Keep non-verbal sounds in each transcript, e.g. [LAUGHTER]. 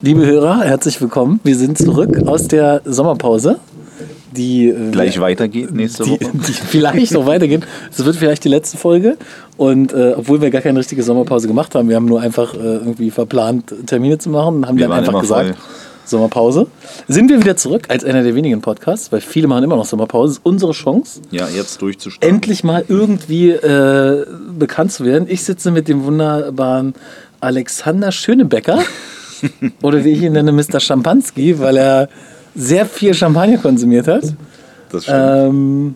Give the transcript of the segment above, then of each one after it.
Liebe Hörer, herzlich willkommen. Wir sind zurück aus der Sommerpause, die äh, gleich weitergeht nächste die, Woche. die vielleicht noch weitergeht. Es wird vielleicht die letzte Folge. Und äh, obwohl wir gar keine richtige Sommerpause gemacht haben, wir haben nur einfach äh, irgendwie verplant, Termine zu machen, haben Wir dann einfach gesagt, voll. Sommerpause. Sind wir wieder zurück als einer der wenigen Podcasts, weil viele machen immer noch Sommerpause. Das ist unsere Chance, Ja, jetzt durchzustarten. endlich mal irgendwie äh, bekannt zu werden. Ich sitze mit dem wunderbaren Alexander Schönebecker [LAUGHS] oder wie ich ihn nenne, Mr. Schampanski, weil er sehr viel Champagner konsumiert hat. Das stimmt. Ähm,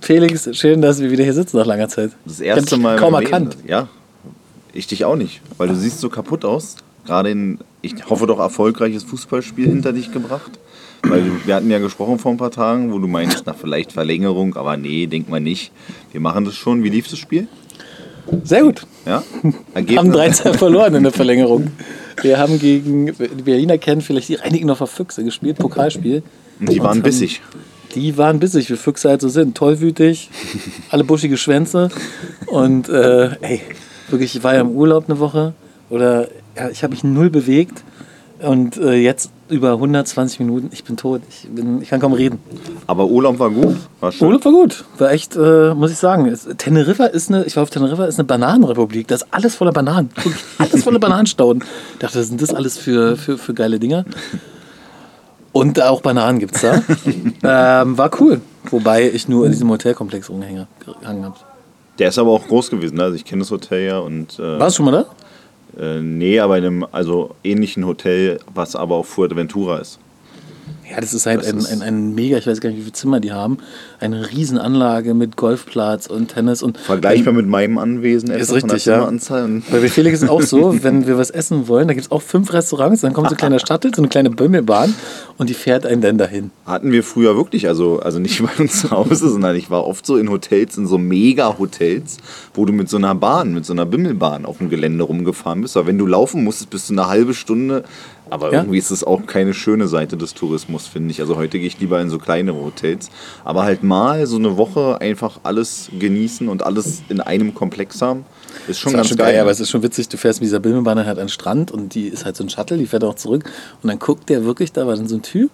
Felix, schön, dass wir wieder hier sitzen nach langer Zeit. das erste Mal. Kaum erkannt. Ja, ich dich auch nicht, weil du siehst so kaputt aus. Gerade in, ich hoffe doch, erfolgreiches Fußballspiel hinter dich gebracht. Weil wir hatten ja gesprochen vor ein paar Tagen, wo du meinst, na vielleicht Verlängerung, aber nee, denk mal nicht. Wir machen das schon. Wie lief das Spiel? Sehr gut. Ja? [LAUGHS] Haben 13 verloren in der Verlängerung. Wir haben gegen, die Berliner kennen vielleicht die Reinickendorfer Füchse gespielt, Pokalspiel. Und die Und waren haben- bissig. Die waren bissig, wie Füchse halt so sind. Tollwütig, alle buschige Schwänze. Und äh, ey, wirklich, ich war ja im Urlaub eine Woche oder ja, ich habe mich null bewegt. Und äh, jetzt über 120 Minuten, ich bin tot. Ich, bin, ich kann kaum reden. Aber Urlaub war gut. War schön. Urlaub war gut. War echt, äh, muss ich sagen. Es, Teneriffa ist eine, ich war auf Teneriffa, ist eine Bananenrepublik. Das ist alles voller Bananen. Alles voller Bananenstauden. Ich dachte, was sind das alles für, für, für geile Dinger? Und auch Bananen gibt's da. [LAUGHS] ähm, war cool. Wobei ich nur in diesem Hotelkomplex rumgehangen habe. Der ist aber auch groß gewesen. ne? Also ich kenne das Hotel ja und. Äh, Warst du schon mal da? Äh, nee, aber in einem also ähnlichen Hotel, was aber auf Fuerteventura ist. Ja, das ist halt Das ein, ist- ein, ein mega, ich weiß gar nicht, wie viele Zimmer die haben. Eine Riesenanlage mit Golfplatz und Tennis und. Vergleichbar mit meinem Anwesen Ist richtig, ja. Zimmeranzahl. Weil bei Felix ist es auch so, [LAUGHS] wenn wir was essen wollen, da gibt es auch fünf Restaurants, dann kommt so ein kleiner Shuttle, so eine kleine Bömmelbahn und die fährt einen dann dahin. hatten wir früher wirklich, also, also nicht [LAUGHS] bei uns zu Hause, sondern ich war oft so in Hotels, in so Mega-Hotels, wo du mit so einer Bahn, mit so einer Bimmelbahn auf dem Gelände rumgefahren bist. Aber wenn du laufen musstest, bist du eine halbe Stunde. Aber Ja. irgendwie ist es auch keine schöne Seite des Tourismus, finde ich. Also heute gehe ich lieber in so kleinere Hotels. Aber halt mal so eine Woche einfach alles genießen und alles in einem Komplex haben, ist schon Das ganz schon geil. geil, aber es ist schon witzig, du fährst mit dieser Bömmelbahn dann halt an den Strand und die ist halt so ein Shuttle, die fährt auch zurück und dann guckt der wirklich, da war dann so ein Typ,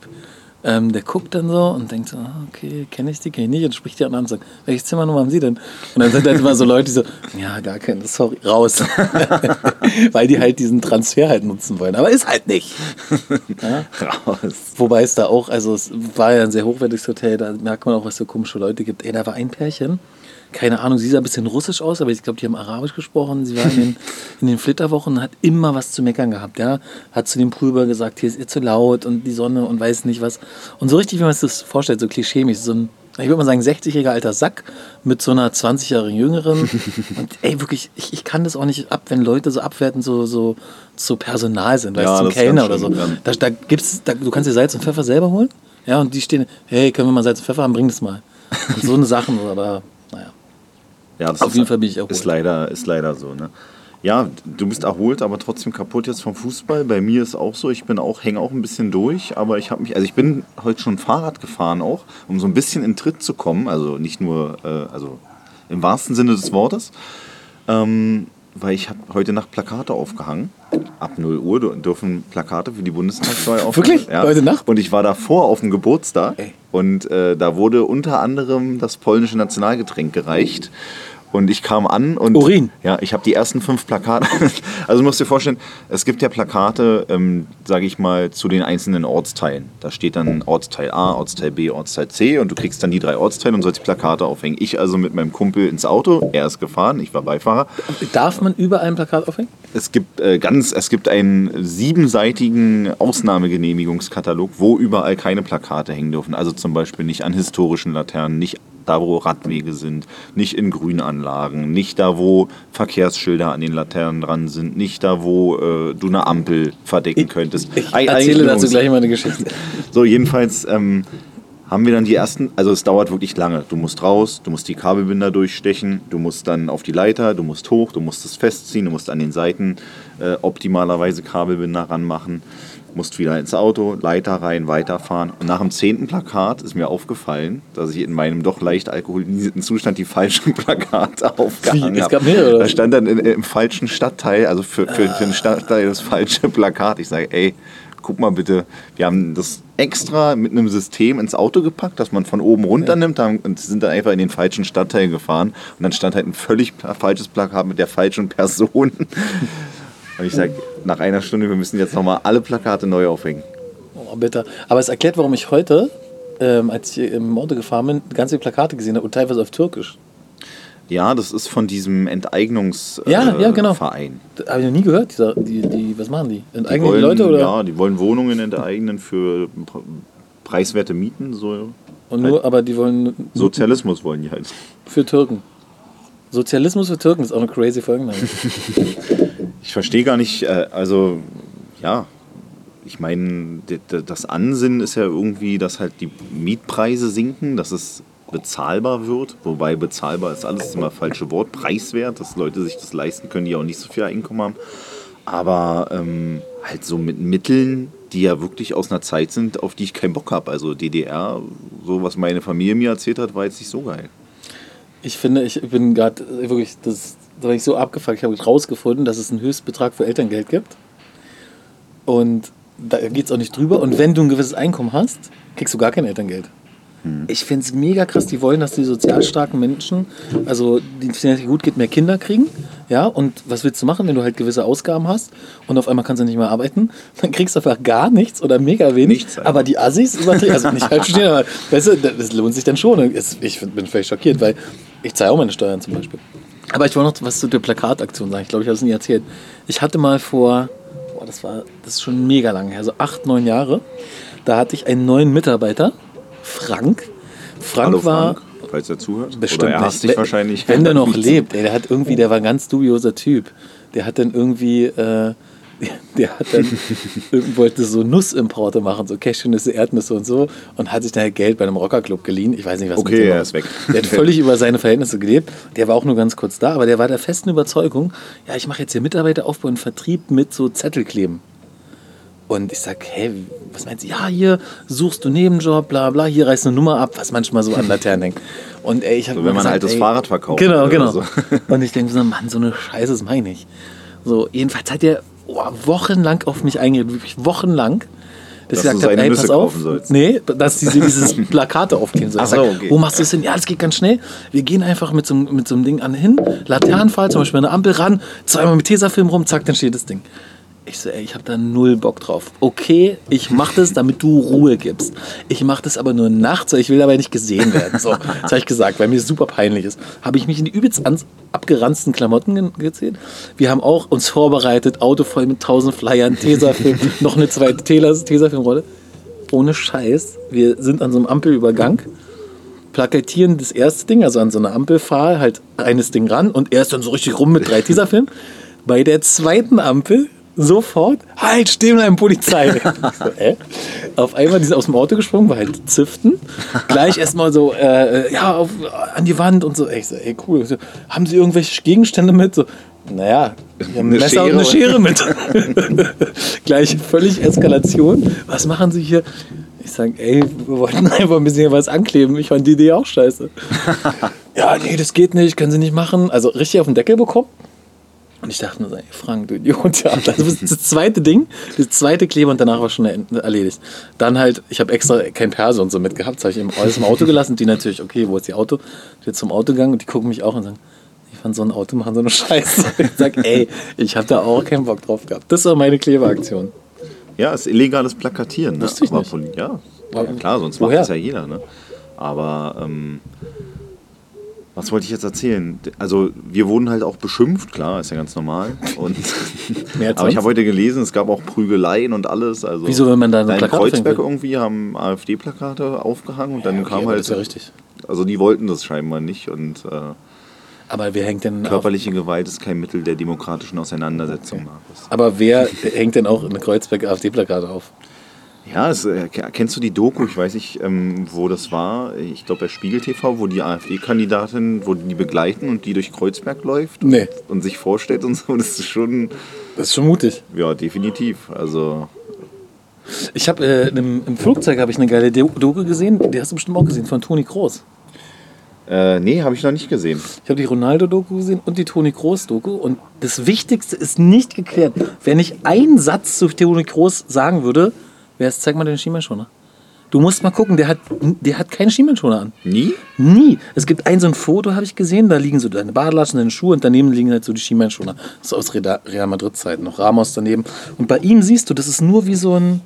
ähm, der guckt dann so und denkt so, ah, okay, kenne ich die, kenne ich nicht und spricht die anderen an und sagt, welches Zimmernummer haben Sie denn? Und dann sind halt immer so Leute, die so, ja, gar keine, sorry, raus. [LAUGHS] Weil die halt diesen Transfer halt nutzen wollen, aber ist halt nicht. [LAUGHS] Ja? Raus. Wobei es da auch, also es war ja ein sehr hochwertiges Hotel, da merkt man auch, was für komische Leute gibt. Ey, da war ein Pärchen, keine Ahnung, sie sah ein bisschen russisch aus, aber ich glaube, die haben Arabisch gesprochen. Sie war in den, [LAUGHS] in den Flitterwochen und hat immer was zu meckern gehabt, ja. Hat zu dem Prüber gesagt, hier ist ihr zu laut und die Sonne und weiß nicht was. Und so richtig, wie man sich das vorstellt, so klischeemäßig, so ein, ich würde mal sagen, 60-jähriger alter Sack mit so einer 20-jährigen Jüngeren. [LAUGHS] Und ey, wirklich, ich, ich kann das auch nicht ab, wenn Leute so abwertend so, so, so Personal sind, weißt Ja, du, zum Kellner oder so. Da, da gibt's, da, du kannst dir Salz und Pfeffer selber holen. Ja, und die stehen, hey, können wir mal Salz und Pfeffer haben, bring das mal. [LAUGHS] Und so eine Sachen, naja. Ja, das Auf ist, jeden Fall bin ich erholt. Ist leider, ist leider so, ne? Ja, du bist erholt, aber trotzdem kaputt jetzt vom Fußball. Bei mir ist auch so, ich bin auch, hänge auch ein bisschen durch, aber ich habe mich, also ich bin heute schon Fahrrad gefahren auch, um so ein bisschen in Tritt zu kommen. Also nicht nur, äh, also im wahrsten Sinne des Wortes. Ähm, weil ich habe heute Nacht Plakate aufgehangen. Ab 0 Uhr dür- dürfen Plakate für die Bundestagswahl aufhängen. Wirklich? Heute Nacht? Und ich war davor auf dem Geburtstag Ey. und äh, da wurde unter anderem das polnische Nationalgetränk gereicht. Und ich kam an und Urin. ja, ich habe die ersten fünf Plakate. [LAUGHS] Also du musst dir vorstellen, es gibt ja Plakate, ähm, sage ich mal, zu den einzelnen Ortsteilen. Da steht dann Ortsteil A, Ortsteil B, Ortsteil C und du kriegst dann die drei Ortsteile und sollst die Plakate aufhängen. Ich also mit meinem Kumpel ins Auto, er ist gefahren, ich war Beifahrer. Darf man überall ein Plakat aufhängen? Es gibt äh, ganz, es gibt einen siebenseitigen Ausnahmegenehmigungskatalog, wo überall keine Plakate hängen dürfen. Also zum Beispiel nicht an historischen Laternen, nicht da, wo Radwege sind, nicht in Grünanlagen, nicht da, wo Verkehrsschilder an den Laternen dran sind, nicht da, wo äh, du eine Ampel verdecken könntest. Ich Eig- erzähle dazu gleich mal eine Geschichte. [LAUGHS] so, jedenfalls ähm, haben wir dann die ersten, also es dauert wirklich lange. Du musst raus, du musst die Kabelbinder durchstechen, du musst dann auf die Leiter, du musst hoch, du musst es festziehen, du musst an den Seiten äh, optimalerweise Kabelbinder ranmachen. Musst wieder ins Auto, Leiter rein, weiterfahren. Und nach dem zehnten Plakat ist mir aufgefallen, dass ich in meinem doch leicht alkoholisierten Zustand die falschen [LAUGHS] Plakate aufgehangen Es habe. gab mehrere. Da stand dann in, im falschen Stadtteil, also für, für, für den Stadtteil das falsche Plakat. Ich sage, ey, guck mal bitte, wir haben das extra mit einem System ins Auto gepackt, dass man von oben runter nimmt haben, und sind dann einfach in den falschen Stadtteil gefahren. Und dann stand halt ein völlig falsches Plakat mit der falschen Person. Und ich sage, nach einer Stunde, wir müssen jetzt nochmal alle Plakate neu aufhängen. Oh, bitter. Aber es erklärt, warum ich heute, ähm, als ich im Auto gefahren bin, ganz viele Plakate gesehen habe und teilweise auf Türkisch. Ja, das ist von diesem Enteignungsverein. Ja, ja, genau. Verein. Habe ich noch nie gehört. Dieser, die, die, was machen die? Die Enteignen die, wollen, Leute oder? Ja, die wollen Wohnungen enteignen für pre- preiswerte Mieten. So. Und nur, aber die wollen Sozialismus wollen die halt. für Türken. Sozialismus für Türken ist auch eine crazy Folgenname. [LAUGHS] Ich verstehe gar nicht, äh, also ja, ich meine, das Ansinnen ist ja irgendwie, dass halt die Mietpreise sinken, dass es bezahlbar wird, wobei bezahlbar ist alles immer falsche Wort, preiswert, dass Leute sich das leisten können, die auch nicht so viel Einkommen haben. Aber ähm, halt so mit Mitteln, die ja wirklich aus einer Zeit sind, auf die ich keinen Bock habe. Also DDR, so was meine Familie mir erzählt hat, war jetzt nicht so geil. Ich finde, ich bin gerade wirklich, das, da war ich so abgefuckt. Ich habe rausgefunden, dass es einen Höchstbetrag für Elterngeld gibt. Und da geht es auch nicht drüber. Und wenn du ein gewisses Einkommen hast, kriegst du gar kein Elterngeld. Ich finde es mega krass. Die wollen, dass die sozial starken Menschen, also die finanziell gut geht, mehr Kinder kriegen. Ja, und was willst du machen, wenn du halt gewisse Ausgaben hast und auf einmal kannst du nicht mehr arbeiten? [LAUGHS] Dann kriegst du einfach gar nichts oder mega wenig. Nichts einfach. aber die Assis übertrieben, also nicht falsch verstehen, aber weißt du, das lohnt sich dann schon. Ich bin völlig schockiert, weil ich zahle auch meine Steuern zum Beispiel. Aber ich wollte noch was zu der Plakataktion sagen. Ich glaube, ich habe es nie erzählt. Ich hatte mal vor, boah, das war, das ist schon mega lange her, so acht, neun Jahre. Da hatte ich einen neuen Mitarbeiter, Frank. Frank Hallo war Frank, falls er zuhört. bestimmt Oder er hasst dich Wenn- wahrscheinlich. Wenn der [LAUGHS] noch lebt, ey, der hat irgendwie, der war ein ganz dubioser Typ. Der hat dann irgendwie, äh, der hat dann [LAUGHS] wollte so Nussimporte machen, so Cashewnüsse, Erdnüsse und so und hat sich dann halt Geld bei einem Rockerclub geliehen. Ich weiß nicht, was mit Okay, dem er ist weg. Der hat völlig über seine Verhältnisse gelebt. Der war auch nur ganz kurz da, aber der war der festen Überzeugung, ja, ich mache jetzt hier Mitarbeiteraufbau und Vertrieb mit so Zettelkleben. Und ich sag, hä, was meinst du? Ja, hier suchst du Nebenjob, bla bla, hier reißt eine Nummer ab, was manchmal so an Laternen hängt. Und ey, ich habe So, wenn man ein altes Fahrrad verkauft Genau, genau. so. Und ich denke so, Mann, so eine Scheiße, das meine ich. So, jedenfalls hat er oh, wochenlang auf mich eingeredet, wirklich wochenlang. Dass, Dass du seine Nüsse kaufen sollst. Nee, dass diese [LAUGHS] dieses Plakate aufkleben soll. Ach Ich sag, so, okay. Wo machst du es hin? Ja, das geht ganz schnell. Wir gehen einfach mit so, einem- mit so einem Ding an hin, Laternenfall, zum Beispiel der Ampel ran, zweimal mit Tesafilm rum, zack, dann steht das Ding. Ich so, ey, ich habe da null Bock drauf. Okay, ich mache das, damit du Ruhe gibst. Ich mache das aber nur nachts, weil ich will dabei nicht gesehen werden. So, das habe ich gesagt, weil mir super peinlich ist. Habe ich mich in die übelst abgeranzten Klamotten ge- gezählt. Wir haben auch uns vorbereitet, Auto voll mit tausend Flyern, Tesafilm, [LAUGHS] noch eine zweite Tesafilmrolle. Ohne Scheiß, wir sind an so einem Ampelübergang plakatieren das erste Ding, also an so einer Ampelfahr, halt eines Ding ran und er ist dann so richtig rum mit drei Tesafilm. Bei der zweiten Ampel sofort, halt, stehen bleiben, Polizei. [LAUGHS] So, äh? Auf einmal, die sind aus dem Auto gesprungen, war halt Ziften. Gleich erstmal so, äh, ja, auf, an die Wand und so. Ich so, ey, cool. So, haben Sie irgendwelche Gegenstände mit? So, naja, ein Messer und eine Schere. Schere mit. [LAUGHS] Gleich völlig Eskalation. Was machen Sie hier? Ich sage, ey, wir wollten einfach ein bisschen hier was ankleben. Ich fand die Idee auch scheiße. [LAUGHS] ja, nee, das geht nicht, können Sie nicht machen. Also richtig auf den Deckel bekommen. Und ich dachte nur so, ey, Frank, du Idiot, ja. Das ist das zweite Ding, das zweite Kleber und danach war schon erledigt. Dann halt, ich habe extra kein Perso und so mitgehabt, das habe ich im, alles im Auto gelassen. Die natürlich, okay, wo ist die Auto? Ich bin zum Auto gegangen und die gucken mich auch und sagen, ich fand so ein Auto machen so eine Scheiße. [LAUGHS] Ich sag, ey, ich habe da auch keinen Bock drauf gehabt. Das war meine Kleberaktion. Ja, ist illegales Plakatieren. Ne? Wusste ich nicht. Ja, ja, klar, sonst woher? macht das ja jeder. Ne? Aber ähm, was wollte ich jetzt erzählen? Also wir wurden halt auch beschimpft, klar, ist ja ganz normal. Und [LAUGHS] aber ich habe heute gelesen, es gab auch Prügeleien und alles. Also Wieso, wenn man da in Plakate Kreuzberg fängt? irgendwie haben AfD-Plakate aufgehangen und dann Okay, kam halt. das ist ja richtig. Also die wollten das scheinbar nicht und äh, Aber wer hängt denn auf, körperliche Gewalt ist kein Mittel der demokratischen Auseinandersetzung, Markus. Aber wer hängt denn auch in Kreuzberg AfD-Plakate auf? Ja, es, äh, kennst du die Doku? Ich weiß nicht, ähm, wo das war. Ich glaube bei Spiegel TV, wo die AfD-Kandidatin, wo die begleiten und die durch Kreuzberg läuft Nee. und sich vorstellt und so. Das ist schon, Das ist schon mutig. ja, definitiv. Also, Ich habe äh, im, im Flugzeug habe ich eine geile Do- Doku gesehen, die hast du bestimmt auch gesehen, von Toni Kroos. äh, nee, habe ich noch nicht gesehen. Ich habe die Ronaldo-Doku gesehen und die Toni Kroos-Doku. Und das Wichtigste ist nicht geklärt. Wenn ich einen Satz zu Toni Kroos sagen würde, wäre es, zeig mal den Schienbeinschoner. Du musst mal gucken, der hat, der hat keinen Schienbeinschoner an. Nie? Nie. Es gibt ein so ein Foto, habe ich gesehen, da liegen so deine Badelatschen, deine Schuhe und daneben liegen halt so die Schienbeinschoner. Das ist aus Real Madrid-Zeiten, noch Ramos daneben. Und bei ihm siehst du, das ist nur wie so ein,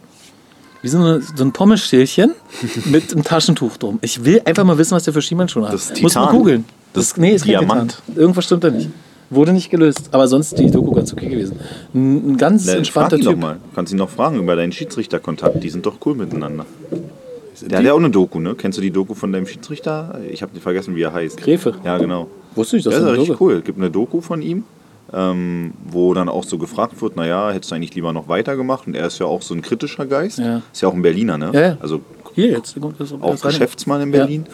wie so, eine, so ein Pommesstählchen [LAUGHS] mit einem Taschentuch drum. Ich will einfach mal wissen, was der für Schienbeinschoner hat. Das ist Muss man Titan. googeln. Das ist nee, ist Diamant. Titan. Irgendwas stimmt da nicht. Wurde nicht gelöst. Aber sonst die Doku ganz okay gewesen. Ein, ein ganz Na, frag entspannter ihn doch Typ. mal. Kannst ihn noch fragen über deinen Schiedsrichterkontakt. Die sind doch cool miteinander. Der hat ja auch eine Doku, ne? Kennst du die Doku von deinem Schiedsrichter? Ich habe vergessen, wie er heißt. Gräfe. Ja, genau. Wusste ich, dass Das ist eine richtig Doku. cool. Es gibt eine Doku von ihm, ähm, wo dann auch so gefragt wird, naja, hättest du eigentlich lieber noch weitergemacht? Und er ist ja auch so ein kritischer Geist. Ja. Ist ja auch ein Berliner, ne? Ja, ja. Also Hier jetzt. kommt das- auch das rein. Geschäftsmann in Ja. Berlin.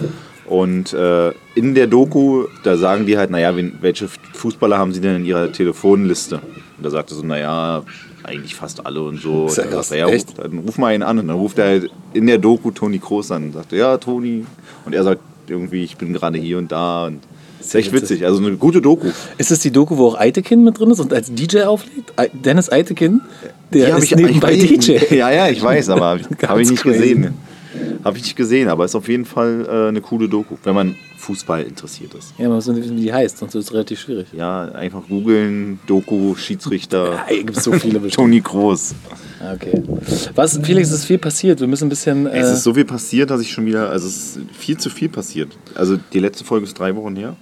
Und äh, in der Doku, da sagen die halt, naja, wen, welche Fußballer haben sie denn in ihrer Telefonliste? Und da sagt er so, naja, eigentlich fast alle und so. Ist ja Und krass. sagt er, ja, Echt? ruf, dann ruf mal einen an. Und dann ruft er halt in der Doku Toni Kroos an und sagt, ja, Toni. Und er sagt irgendwie, ich bin gerade hier und da. Und das ist echt witzig. Also eine gute Doku. Ist es die Doku, wo auch Eitekin mit drin ist und als DJ auflegt? Ei- Dennis Eitekin, der ist nebenbei [LAUGHS] ich weiß- DJ. Ja, ja, ich weiß, aber habe ich [LAUGHS] nicht crazy. gesehen. Habe ich nicht gesehen, aber ist auf jeden Fall äh, eine coole Doku, wenn man Fußball interessiert ist. Ja, man muss nur wissen, wie die heißt, sonst ist es relativ schwierig. Ja, einfach googeln, Doku, Schiedsrichter, [LAUGHS] Ja, gibt so viele. Toni Groß. Ah, Okay. Was, Felix, es ist viel passiert. Wir müssen ein bisschen. Äh, Es ist so viel passiert, dass ich schon wieder, also es ist viel zu viel passiert. Also die letzte Folge ist drei Wochen her.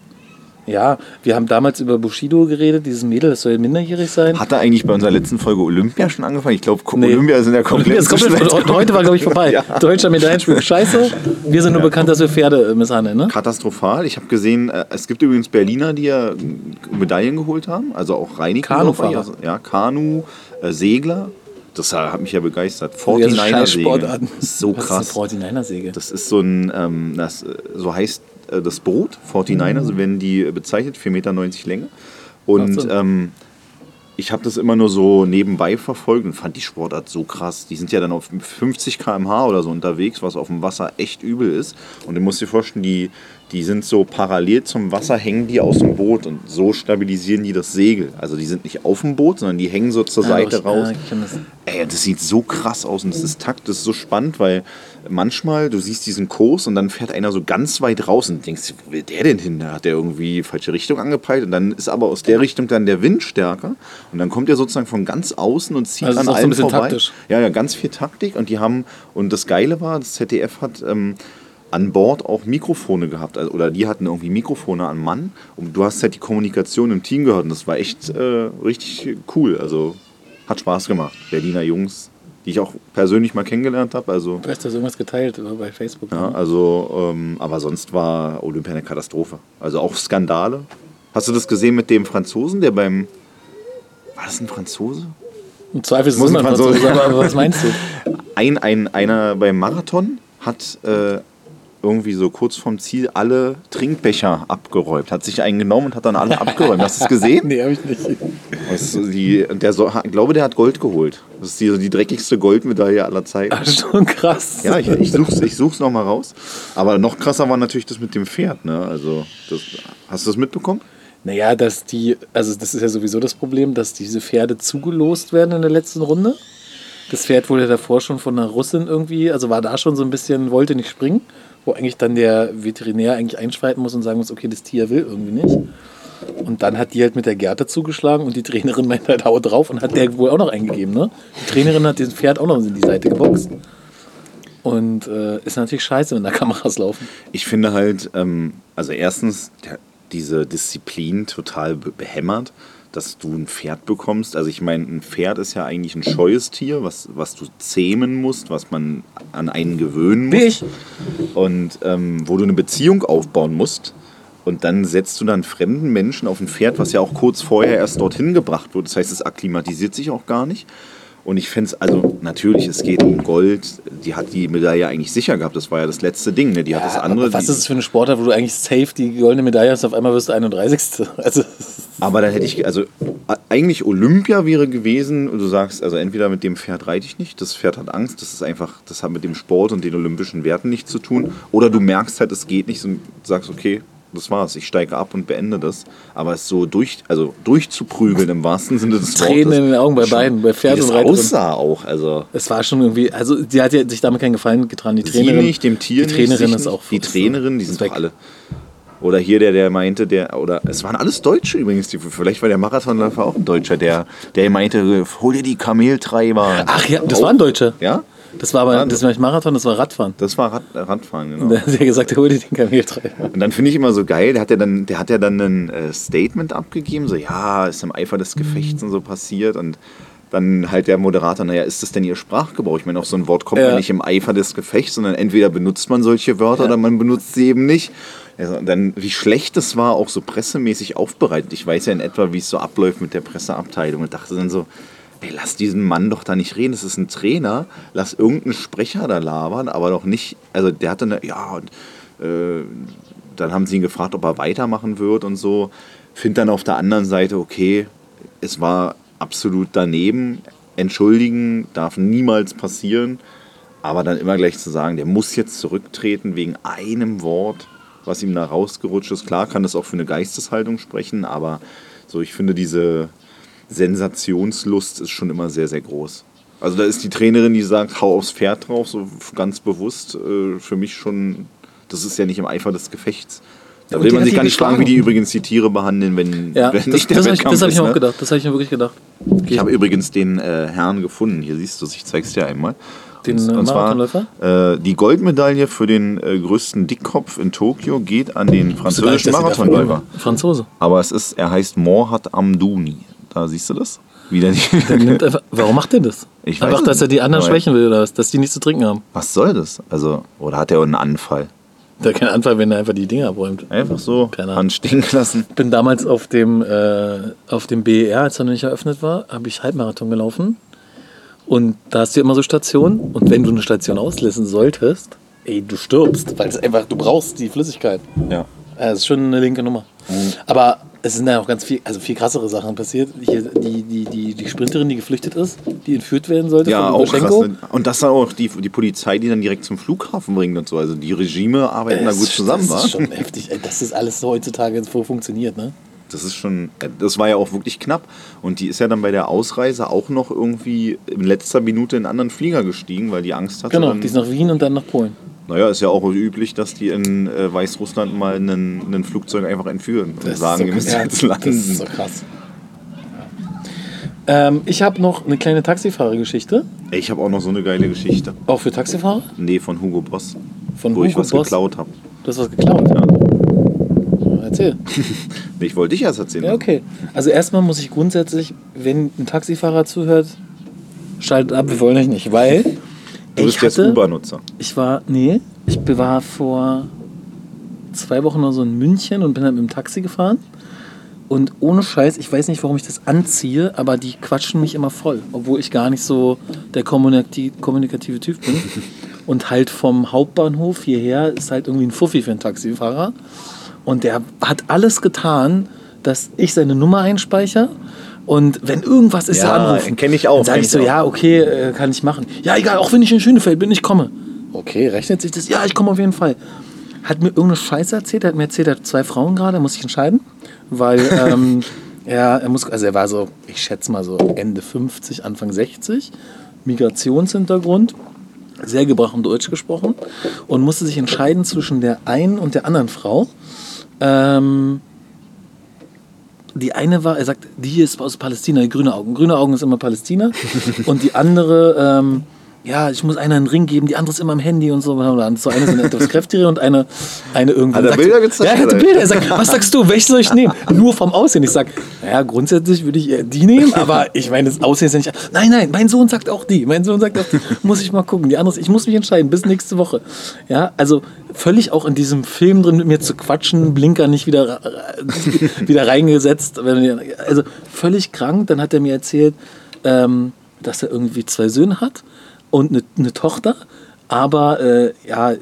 Ja, wir haben damals über Bushido geredet, dieses Mädel, das soll minderjährig sein. Hat er eigentlich bei unserer letzten Folge Olympia schon angefangen? Ich glaube, Nee. Olympia sind ja komplett ist komplett, heute war, glaube ich, vorbei. [LAUGHS] Ja. Deutscher Medaillenspiel. Scheiße. Wir sind nur bekannt, dass wir Pferde äh, misshandeln, ne? Katastrophal. Ich habe gesehen, äh, es gibt übrigens Berliner, die ja Medaillen geholt haben. Also auch Reinigung. Kanufahrer. Also, ja, Kanu, äh, Segler. Das hat mich ja begeistert. Also 49er scheiß Säge. Sportarten. Das ist so Was krass. ist eine 49er-Säge? Das ist so ein, ähm, das, äh, so heißt äh, das Boot, 49er, so werden die äh, bezeichnet, 4,90 Meter Länge. Und ähm, ich habe das immer nur so nebenbei verfolgt und fand die Sportart so krass. Die sind ja dann auf 50 km/h oder so unterwegs, was auf dem Wasser echt übel ist. Und du musst dir vorstellen, die, die sind so parallel zum Wasser, hängen die aus dem Boot und so stabilisieren die das Segel. Also die sind nicht auf dem Boot, sondern die hängen so zur Seite Ja, raus. ich kenn das. Ey, das sieht so krass aus und das ist Takt, das ist so spannend, weil manchmal, du siehst diesen Kurs und dann fährt einer so ganz weit raus und denkst, wo will der denn hin? Da hat der irgendwie falsche Richtung angepeilt und dann ist aber aus der Richtung dann der Wind stärker und dann kommt er sozusagen von ganz außen und zieht Also an ist auch so ein allen bisschen vorbei. taktisch. Ja, ja, ganz viel Taktik und die haben, und das Geile war, das ZDF hat ähm, an Bord auch Mikrofone gehabt, also, oder die hatten irgendwie Mikrofone an Mann und du hast halt die Kommunikation im Team gehört und das war echt äh, richtig cool, also hat Spaß gemacht. Berliner Jungs, die ich auch persönlich mal kennengelernt habe, also Du hast das irgendwas geteilt äh, bei Facebook. ja, also, ähm, aber sonst war Olympia eine Katastrophe. Also auch Skandale. Hast du das gesehen mit dem Franzosen, der beim. War das ein Franzose? Im Zweifel ist es Muss immer ein ein Franzose, Franzose- aber was meinst du? [LAUGHS] Ein, ein, einer beim Marathon hat äh, irgendwie so kurz vorm Ziel alle Trinkbecher abgeräumt. Hat sich einen genommen und hat dann alle abgeräumt. Hast du es gesehen? [LAUGHS] Nee, habe ich nicht. Das die, der so, ich glaube, der hat Gold geholt. Das ist die, so die dreckigste Goldmedaille aller Zeiten. Ach, schon krass. Ja, ich, ich such's, ich such's noch mal raus. Aber noch krasser war natürlich das mit dem Pferd. Ne? Also, das, hast du das mitbekommen? Naja, dass die, also das ist ja sowieso das Problem, dass diese Pferde zugelost werden in der letzten Runde. Das Pferd wurde davor schon von einer Russin irgendwie, also war da schon so ein bisschen, wollte nicht springen, wo eigentlich dann der Veterinär eigentlich einschreiten muss und sagen muss, okay, das Tier will irgendwie nicht. Und dann hat die halt mit der Gerte zugeschlagen und die Trainerin [LAUGHS] meint halt, hau drauf und hat der wohl auch noch eingegeben, ne? Die Trainerin hat diesem Pferd auch noch in die Seite geboxt. Und äh, ist natürlich scheiße, wenn da Kameras laufen. Ich finde halt, ähm, also erstens, der, diese Disziplin total be behämmert, dass du ein Pferd bekommst. Also ich meine, ein Pferd ist ja eigentlich ein scheues Tier, was, was du zähmen musst, was man an einen gewöhnen muss. Wie ich. Und ähm, wo du eine Beziehung aufbauen musst. Und dann setzt du dann fremden Menschen auf ein Pferd, was ja auch kurz vorher erst dorthin gebracht wird. Das heißt, es akklimatisiert sich auch gar nicht. Und ich fände es, also natürlich, es geht um Gold. Die hat die Medaille eigentlich sicher gehabt. Das war ja das letzte Ding. Ne? Die hat das andere. Was ist es für eine Sportart, wo du eigentlich safe die goldene Medaille hast, auf einmal wirst du 31. [LAUGHS] Also, Aber dann hätte ich, also eigentlich Olympia wäre gewesen, und du sagst, also entweder mit dem Pferd reite ich nicht, das Pferd hat Angst, das ist einfach, das hat mit dem Sport und den olympischen Werten nichts zu tun. Oder du merkst halt, es geht nicht und sagst, okay, das war's, ich steige ab und beende das. Aber es so durch, also durchzuprügeln im wahrsten Sinne des Wortes. Tränen in den Augen bei beiden, bei Pferd wie und das Reiterin. aussah auch, also. es war schon irgendwie, also sie hat ja sich damit keinen Gefallen getan. Die Sie Trainerin, nicht, dem Tier die Trainerin nicht, ist auch. Die Trainerin, die sind weg. doch alle. Oder hier der, der meinte, der, oder es waren alles Deutsche übrigens, die, vielleicht war der Marathonläufer auch ein Deutscher, der, der meinte, hol dir die Kameltreiber. Ach ja, das war ein Deutscher. Ja? Das war aber Ja, das war nicht Marathon, das war Radfahren. Das war Rad, Radfahren, genau. [LAUGHS] Da hat er gesagt, hol dir den Kameltreiber. Und dann finde ich immer so geil, der hat ja dann, der hat ja dann ein äh, Statement abgegeben, so ja, ist im Eifer des Gefechts und so passiert und dann halt der Moderator, naja, ist das denn Ihr Sprachgebrauch? Ich meine, auf so ein Wort kommt Ja. man nicht im Eifer des Gefechts, sondern entweder benutzt man solche Wörter Ja. oder man benutzt sie eben nicht. Also, und dann, wie schlecht es war, auch so pressemäßig aufbereitet. Ich weiß ja in etwa, wie es so abläuft mit der Presseabteilung und dachte dann so, ey, lass diesen Mann doch da nicht reden, das ist ein Trainer, lass irgendeinen Sprecher da labern, aber doch nicht, also der hatte eine, ja, und äh, dann haben sie ihn gefragt, ob er weitermachen wird und so. Find dann auf der anderen Seite, okay, es war absolut daneben. Entschuldigen darf niemals passieren. Aber dann immer gleich zu sagen, der muss jetzt zurücktreten wegen einem Wort, was ihm da rausgerutscht ist. Klar kann das auch für eine Geisteshaltung sprechen, aber so, ich finde, diese Sensationslust ist schon immer sehr, sehr groß. Also da ist die Trainerin, die sagt, hau aufs Pferd drauf, so ganz bewusst, äh, für mich schon, das ist ja nicht im Eifer des Gefechts. Da und will man sich gar nicht fragen, wie die übrigens die Tiere behandeln, wenn, Ja, wenn das, nicht der das habe ich, Wettkampf das hab ich mir auch ne? gedacht. Das habe ich mir wirklich gedacht. Ich habe übrigens den äh, Herrn gefunden. Hier siehst du es, ich zeig's dir einmal. Den, und, äh, und zwar Marathonläufer? äh, die Goldmedaille für den äh, größten Dickkopf in Tokio geht an den französischen Marathonläufer. Franzose. Aber es ist, er heißt Morhat Amdouni. Da siehst du das? Wieder die einfach, warum macht der das? Ich weiß einfach, dass er die anderen schwächen will oder was? Dass die nichts zu trinken haben. Was soll das? Also, oder hat er einen Anfall? Der kann Anfall, wenn er einfach die Dinger abräumt. Einfach so Keine. Hand stehen lassen. Ich bin damals auf dem, äh, auf dem BER, als er noch nicht eröffnet war, habe ich Halbmarathon gelaufen. Und da hast du immer so Stationen. Und wenn du eine Station auslassen solltest, ey, du stirbst, weil es einfach, du brauchst die Flüssigkeit. Ja. Ja, das ist schon eine linke Nummer. Aber es sind da auch ganz viel, also viel krassere Sachen passiert. Hier, die, die, die, die Sprinterin, die geflüchtet ist, die entführt werden sollte Ja, auch krass. Ne? Und das dann auch die, die Polizei, die dann direkt zum Flughafen bringt und so. Also die Regime arbeiten da Das gut ist- zusammen, Das ist schon heftig. Ey, Das ist alles so heutzutage so funktioniert, ne? Das ist schon, das war ja auch wirklich knapp. Und die ist ja dann bei der Ausreise auch noch irgendwie in letzter Minute in einen anderen Flieger gestiegen, weil die Angst hatte. Genau, dann, die ist nach Wien und dann nach Polen. naja, ist ja auch üblich, dass die in äh, Weißrussland mal einen, ein Flugzeug einfach entführen und sagen, ihr müsst ja, jetzt landen. Das ist so krass. Ähm, ich habe noch eine kleine Taxifahrergeschichte, Ich habe auch noch so eine geile Geschichte. auch für Taxifahrer. Nee, von Hugo Boss. Von wo ich Hugo was Boss. geklaut habe. Du hast was geklaut. Ja. Erzähl. [LAUGHS] Ich wollte dich erst erzählen. Ja, okay. Also erstmal muss ich grundsätzlich, wenn ein Taxifahrer zuhört, schaltet ab, wir wollen euch nicht, weil [LAUGHS] Du bist ich jetzt Uber-Nutzer. ich war, nee, ich war vor zwei Wochen oder so in München und bin dann mit dem Taxi gefahren. Und ohne Scheiß, ich weiß nicht, warum ich das anziehe, aber die quatschen mich immer voll, obwohl ich gar nicht so der kommunikati- kommunikative Typ bin. [LAUGHS] Und halt vom Hauptbahnhof hierher ist halt irgendwie ein Fuffi für einen Taxifahrer. Und der hat alles getan, dass ich seine Nummer einspeichere. Und wenn irgendwas ist, Ja, er anrufen. kenn ich auch, Dann sage ich so, ich auch. ja, okay, äh, kann ich machen. Ja, egal, auch wenn ich in Schönefeld bin, ich komme. Okay, rechnet sich das? Ja, ich komme auf jeden Fall. Hat mir irgendeine Scheiße erzählt. Er hat mir erzählt, er hat zwei Frauen gerade, er muss sich entscheiden. Weil [LAUGHS] ähm, er, er muss, also er war so, ich schätze mal so Ende 50, Anfang 60. Migrationshintergrund, sehr gebrochen Deutsch gesprochen und musste sich entscheiden zwischen der einen und der anderen Frau. Ähm, die eine war, er sagt, die hier ist aus Palästina, die grüne Augen. Grüne Augen ist immer Palästina. [LAUGHS] und die andere, ähm, ja, ich muss einer einen Ring geben, die andere ist immer am Handy und so. Und so eine sind etwas kräftigere und eine, eine irgendwie. Hat er sagt- Bilder gezeigt, Ja, er oder? Bilder. Er sagt, was sagst du, welche soll ich nehmen? Nur vom Aussehen. Ich sag, naja, grundsätzlich würde ich eher die nehmen, aber ich meine, das Aussehen ist ja nicht. Nein, nein, mein Sohn sagt auch die. Mein Sohn sagt auch die. Muss ich mal gucken. Die andere, ich muss mich entscheiden, bis nächste Woche. Ja, also völlig auch in diesem Film drin mit mir zu quatschen, Blinker nicht wieder, wieder reingesetzt. Also völlig krank. Dann hat er mir erzählt, ähm, dass er irgendwie zwei Söhne hat und eine, eine Tochter, aber äh, ja,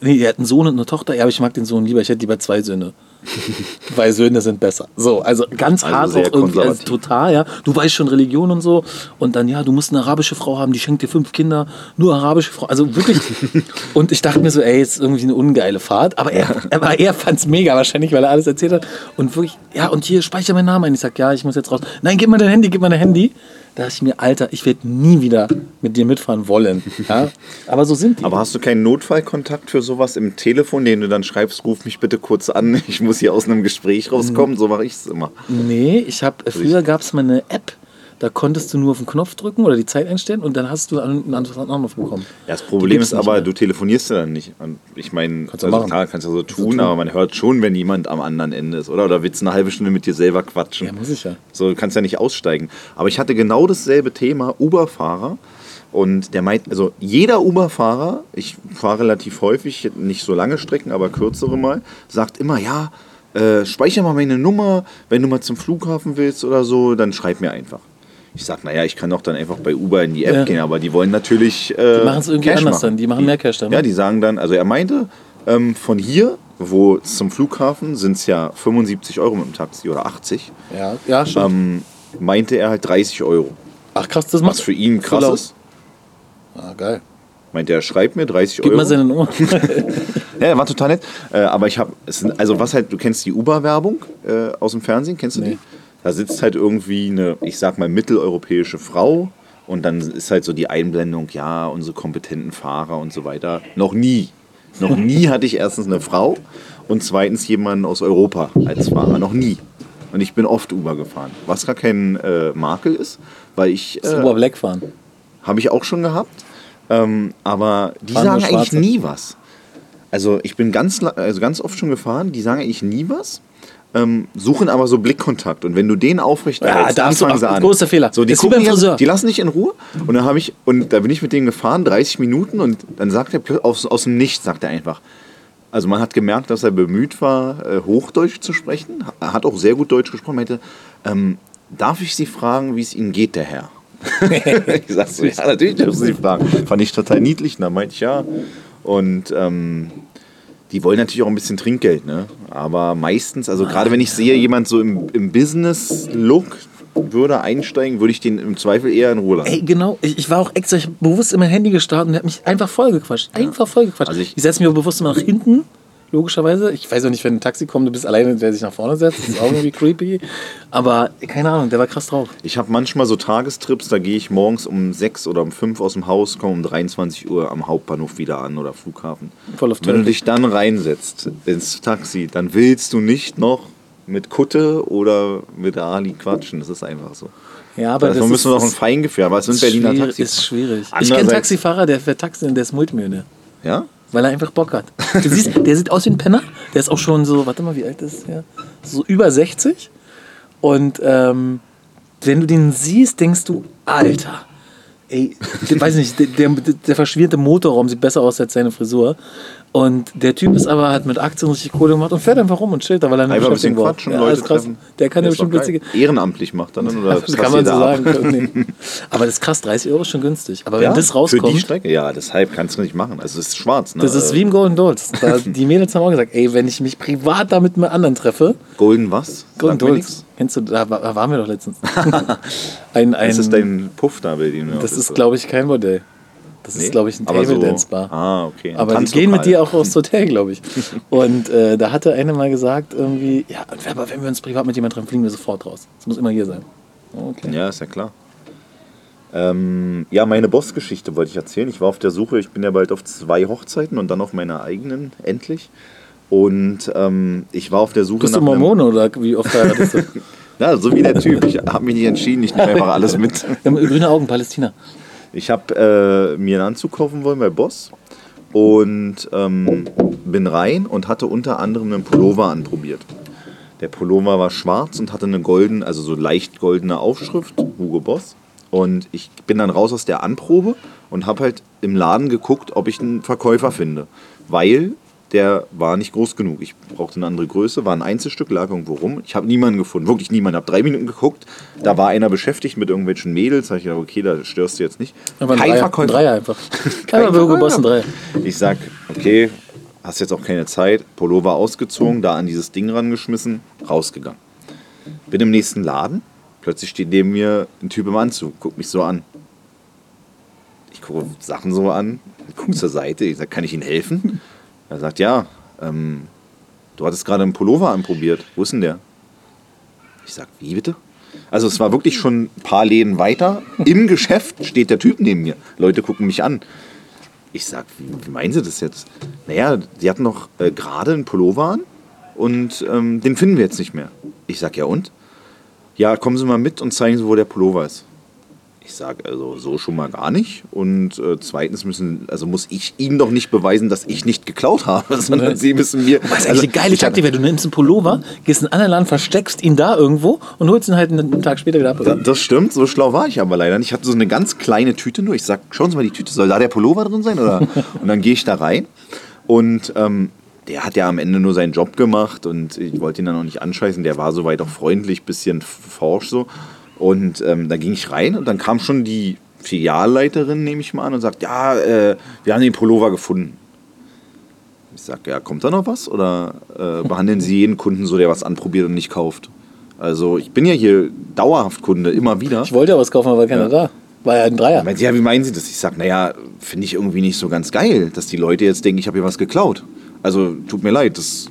nee, er hat einen Sohn und eine Tochter, ja, aber ich mag den Sohn lieber, ich hätte lieber zwei Söhne. [LAUGHS] Weil Söhne sind besser. So, also ganz Also hart auch irgendwie, also total, ja. Du weißt schon Religion und so. Und dann, ja, du musst eine arabische Frau haben, die schenkt dir fünf Kinder, nur arabische Frau. Also wirklich. [LAUGHS] und ich dachte mir so, ey, ist irgendwie eine ungeile Fahrt. Aber er, aber er fand es mega wahrscheinlich, weil er alles erzählt hat. Und wirklich, ja, und hier speicher meinen Namen ein. Ich sag, ja, ich muss jetzt raus. Nein, gib mal dein Handy, gib mal dein Handy. Da dachte ich mir, Alter, ich werde nie wieder mit dir mitfahren wollen. Ja? [LAUGHS] Aber so sind die. Aber hast du keinen Notfallkontakt für sowas im Telefon, den du dann schreibst, ruf mich bitte kurz an, [LAUGHS] ich muss hier aus einem Gespräch rauskommen? So mache ich es immer. Nee, ich habe früher gab es mal eine App, da konntest du nur auf den Knopf drücken oder die Zeit einstellen und dann hast du einen einen Anruf bekommen. Ja, das Problem ist aber, mehr. du telefonierst ja dann nicht. Und ich meine, Kannst du also machen. klar, kannst du so tun, tun. aber man hört schon, wenn jemand am anderen Ende ist, oder? Oder willst du eine halbe Stunde mit dir selber quatschen? Ja, muss ich ja. So, du kannst ja nicht aussteigen. Aber ich hatte genau dasselbe Thema, Uber-Fahrer. Und der meint, also jeder Uber-Fahrer, ich fahre relativ häufig, nicht so lange Strecken, aber kürzere mal, sagt immer, ja, äh, speicher mal meine Nummer, wenn du mal zum Flughafen willst oder so, dann schreib mir einfach. Ich sag, naja, ich kann doch dann einfach bei Uber in die App Ja. gehen, aber die wollen natürlich. Äh, Die machen es irgendwie Cash anders machen. dann. Die machen mehr Cash dann. Ja, ne? die sagen dann, also er meinte, ähm, von hier, wo zum Flughafen sind es ja 75 Euro mit dem Taxi oder 80, ja, ja, schon. ähm, meinte er halt 30 Euro. Ach krass, das Was macht für ihn krass Voll ist. Ah, geil. Meinte er, schreib mir 30 Gib Euro. mal seine Nummer. [LAUGHS] [LAUGHS] Ja, war total nett. Äh, aber ich habe, also was halt, du kennst die Uber-Werbung äh, aus dem Fernsehen, kennst du Nee. die? Da sitzt halt irgendwie eine, ich sag mal, mitteleuropäische Frau und dann ist halt so die Einblendung, ja, unsere kompetenten Fahrer und so weiter. Noch nie. Noch [LAUGHS] nie hatte ich erstens eine Frau und zweitens jemanden aus Europa als Fahrer. Noch nie. Und ich bin oft Uber gefahren. Was gar kein äh, Makel ist, weil ich. Das Äh, Uber Black fahren. habe ich auch schon gehabt. Ähm, aber die Fahren sagen eigentlich nie was. Also ich bin ganz, also ganz oft schon gefahren, die sagen eigentlich nie was. Ähm, suchen aber so Blickkontakt und wenn du den aufrechterhältst, Ja, da dann hast du fangen sie an. großer Fehler. So, die, Ist gucken Friseur. die lassen dich in Ruhe und dann habe ich und da bin ich mit denen gefahren, 30 Minuten und dann sagt er aus, aus dem Nichts sagt er einfach. Also man hat gemerkt, dass er bemüht war, äh, Hochdeutsch zu sprechen. Er hat auch sehr gut Deutsch gesprochen. Meinte, ähm, darf ich Sie fragen, wie es Ihnen geht, der Herr? [LAUGHS] ich sag so, ja, natürlich dürfen Sie fragen. Fand ich total niedlich. Und dann meinte ich ja. Und ähm, die wollen natürlich auch ein bisschen Trinkgeld, ne? Aber meistens, also gerade wenn ich sehe, jemand so im, im Business-Look würde einsteigen, würde ich den im Zweifel eher in Ruhe lassen. Ey, genau. Ich, ich war auch extra, ich bewusst in mein Handy gestartet und hab mich einfach vollgequatscht. Einfach vollgequatscht. Also ich ich- setze mich bewusst immer nach hinten, logischerweise. Ich weiß auch nicht, wenn ein Taxi kommt, du bist alleine, der sich nach vorne setzt. Das ist auch irgendwie creepy. Aber keine Ahnung, der war krass drauf. Ich habe manchmal so Tagestrips, da gehe ich morgens um 6 oder um 5 aus dem Haus, komme um 23 Uhr am Hauptbahnhof wieder an oder Flughafen. Voll auf Wenn du dich dann reinsetzt ins Taxi, dann willst du nicht noch mit Kutte oder mit Ali quatschen. Das ist einfach so. Ja, aber Dafür das müssen wir noch ein ist, Feingefühl haben, es sind ist, Berliner schwierig, Taxis. ist schwierig. Ich kenne Andererseits- Taxifahrer, der fährt Taxi und der ist Multimillionär. Ja? Weil er einfach Bock hat. Du siehst, der sieht aus wie ein Penner. Der ist auch schon so, warte mal, wie alt ist der? So über 60. Und ähm, wenn du den siehst, denkst du, Alter, ey, der, weiß nicht, der, der, der verschwirrte Motorraum sieht besser aus als seine Frisur. Und der Typ ist aber, hat mit Aktien richtig Kohle gemacht und fährt einfach rum und chillt da, weil er Einfach ein bisschen quatschen, Ja, Leute krass. treffen. Der kann ja bestimmt witzige. Ehrenamtlich macht er [LAUGHS] dann oder Das kann man so sagen. Nee. [LAUGHS] Aber das ist krass, 30 Euro ist schon günstig. Aber wenn Ja, das Für die rauskommt, Strecke? Ja, deshalb kannst du nicht machen. Also es ist schwarz. Ne? das ist wie im Golden Dolls. [LAUGHS] Die Mädels haben auch gesagt, ey, wenn ich mich privat da mit einem anderen treffe, Golden was? Golden Dolls. Kennst du, da, wa- da waren wir doch letztens. ein, ein, Das ist dein Puff da, bei du das ist glaube ich, kein Modell. Das Nee, ist, glaube ich, ein so- Table Dance Bar. Ah, okay. ein Aber die gehen mit dir auch aufs [LAUGHS] Hotel, glaube ich. Und äh, da hatte eine mal gesagt, irgendwie, ja, aber wenn wir uns privat mit jemandem treffen, fliegen wir sofort raus. Das muss immer hier sein. Okay. Ja, ist ja klar. Ähm, ja, meine Bossgeschichte wollte ich erzählen. Ich war auf der Suche, ich bin ja bald auf zwei Hochzeiten und dann auf meiner eigenen, endlich. Und ähm, ich war auf der Suche Bist du nach einem- Mormone oder wie oft heiratest du? [LAUGHS] Ja, so wie der Typ. Ich habe mich nicht entschieden, ich nehme [LAUGHS] einfach alles mit. Wir haben grüne Augen, Palästina. Ich habe äh, mir einen Anzug kaufen wollen bei Boss und ähm, bin rein und hatte unter anderem einen Pullover anprobiert. Der Pullover war schwarz und hatte eine golden, also so leicht goldene Aufschrift, Hugo Boss. Und ich bin dann raus aus der Anprobe und habe halt im Laden geguckt, ob ich einen Verkäufer finde. Weil der war nicht groß genug. Ich brauchte eine andere Größe, war ein Einzelstück, lag irgendwo rum. Ich habe niemanden gefunden, wirklich niemanden. Ich habe drei Minuten geguckt, da war einer beschäftigt mit irgendwelchen Mädels. Da hab ich gedacht, okay, da störst du jetzt nicht. Aber ein Kein Dreier, Verkäufer. Dreier einfach. [LAUGHS] Kein Einfach Hugo Boss ein Dreier. Ich sag, okay, hast jetzt auch keine Zeit, Pullover ausgezogen, da an dieses Ding rangeschmissen, rausgegangen. Bin im nächsten Laden, plötzlich steht neben mir ein Typ im Anzug, guckt mich so an. Ich gucke Sachen so an, gucke zur Seite, ich sag, kann ich Ihnen helfen? Er sagt, ja, ähm, du hattest gerade einen Pullover anprobiert, wo ist denn der? Ich sag, wie bitte? Also es war wirklich schon ein paar Läden weiter. Im Geschäft steht der Typ neben mir. Leute gucken mich an. Ich sag, wie, wie meinen Sie das jetzt? Naja, Sie hatten noch äh, gerade einen Pullover an und ähm, den finden wir jetzt nicht mehr. Ich sag, ja und? Ja, kommen Sie mal mit und zeigen Sie, wo der Pullover ist. Ich sag, also so schon mal gar nicht. Und äh, zweitens müssen, also muss ich Ihnen doch nicht beweisen, dass ich nicht geklaut habe, [LAUGHS] sondern Sie müssen mir. Das ist eigentlich eine geile Taktik, weil du nimmst einen Pullover, gehst in einen anderen Laden, versteckst ihn da irgendwo und holst ihn halt einen Tag später wieder ab. Da- Das stimmt, so schlau war ich aber leider nicht. Ich hatte so eine ganz kleine Tüte nur. Ich sag, schauen Sie mal die Tüte, soll da der Pullover drin sein? Oder? [LAUGHS] Und dann gehe ich da rein und ähm, der hat ja am Ende nur seinen Job gemacht und ich wollte ihn dann auch nicht anscheißen. Der war soweit auch freundlich, bisschen forsch so. Und ähm, da ging ich rein und dann kam schon die Filialleiterin, nehme ich mal an, und sagt, ja, äh, wir haben den Pullover gefunden. Ich sag, ja, kommt da noch was? Oder äh, behandeln Sie jeden Kunden so, der was anprobiert und nicht kauft? Also ich bin ja hier dauerhaft Kunde, immer wieder. Ich wollte ja was kaufen, aber war keiner Ja. da. War ja ein Dreier. Meint ja, wie meinen Sie das? Ich sag, naja, finde ich irgendwie nicht so ganz geil, dass die Leute jetzt denken, ich habe hier was geklaut. Also tut mir leid, das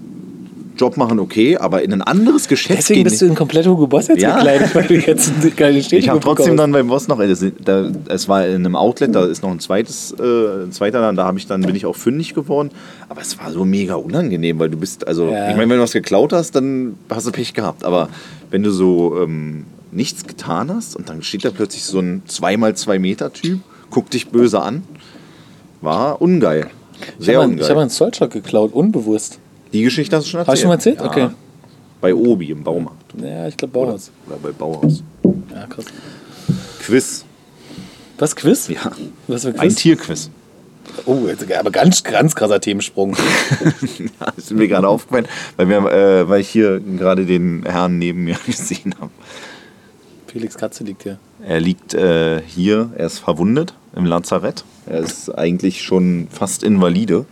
Job machen okay, aber in ein anderes Geschäft Deswegen gehen. bist du in komplett Hugo Boss jetzt Ja. gekleidet, weil du jetzt eine [LAUGHS] geile Städte ich habe trotzdem dann beim Boss noch, da, es war in einem Outlet, da ist noch ein zweites, äh, ein zweiter Laden, da habe ich dann bin ich auch fündig geworden. Aber es war so mega unangenehm, weil du bist, also Ja. ich meine, wenn du was geklaut hast, dann hast du Pech gehabt. Aber wenn du so ähm, nichts getan hast und dann steht da plötzlich so ein 2x2 Meter Typ, guckt dich böse an, war ungeil. Ich Sehr habe einen, ich hab einen Zollstock geklaut, unbewusst. Die Geschichte hast du schon erzählt. Hast du schon mal erzählt? Ja. Okay. Bei Obi im Baumarkt. Ja, ich glaube Bauhaus. Oder bei Bauhaus. Ja, krass. Quiz. Was, Quiz? Ja. Was für ein Ein Quiz? Tierquiz. Oh, aber ganz, ganz krasser Themensprung. [LAUGHS] Ja, das ist mir gerade aufgefallen, weil, wir, äh, weil ich hier gerade den Herrn neben mir [LAUGHS] gesehen habe. Felix Katze liegt hier. Er liegt äh, hier, er ist verwundet im Lazarett. Er ist eigentlich schon fast invalide.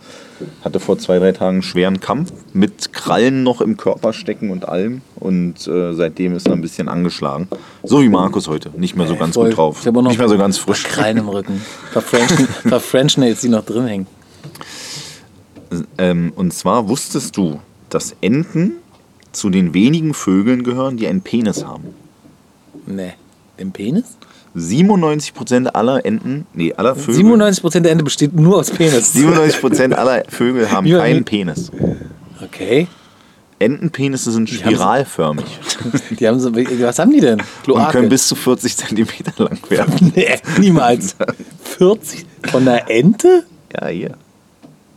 Hatte vor zwei, drei Tagen einen schweren Kampf mit Krallen noch im Körper stecken und allem. Und äh, seitdem ist er ein bisschen angeschlagen. So wie Markus heute. Nicht mehr so ganz Voll. gut drauf. Ich Nicht mehr so ganz ein paar frisch. Krallen im Rücken. Ein paar French, ein paar [LAUGHS] French Nails, die noch drin hängen. Ähm, und zwar wusstest du, dass Enten zu den wenigen Vögeln gehören, die einen Penis haben. Nee. Im Penis? 97% aller Enten, nee, aller Vögel. 97% der Ente besteht nur aus Penis. 97% aller Vögel haben Wie keinen Penis. Okay. Entenpenisse sind haben so- spiralförmig [LAUGHS] Die haben so, was haben die denn? und Kloake? können bis zu 40 cm lang [LAUGHS] werden. Nee, niemals. [LAUGHS] 40 von einer Ente? Ja, hier.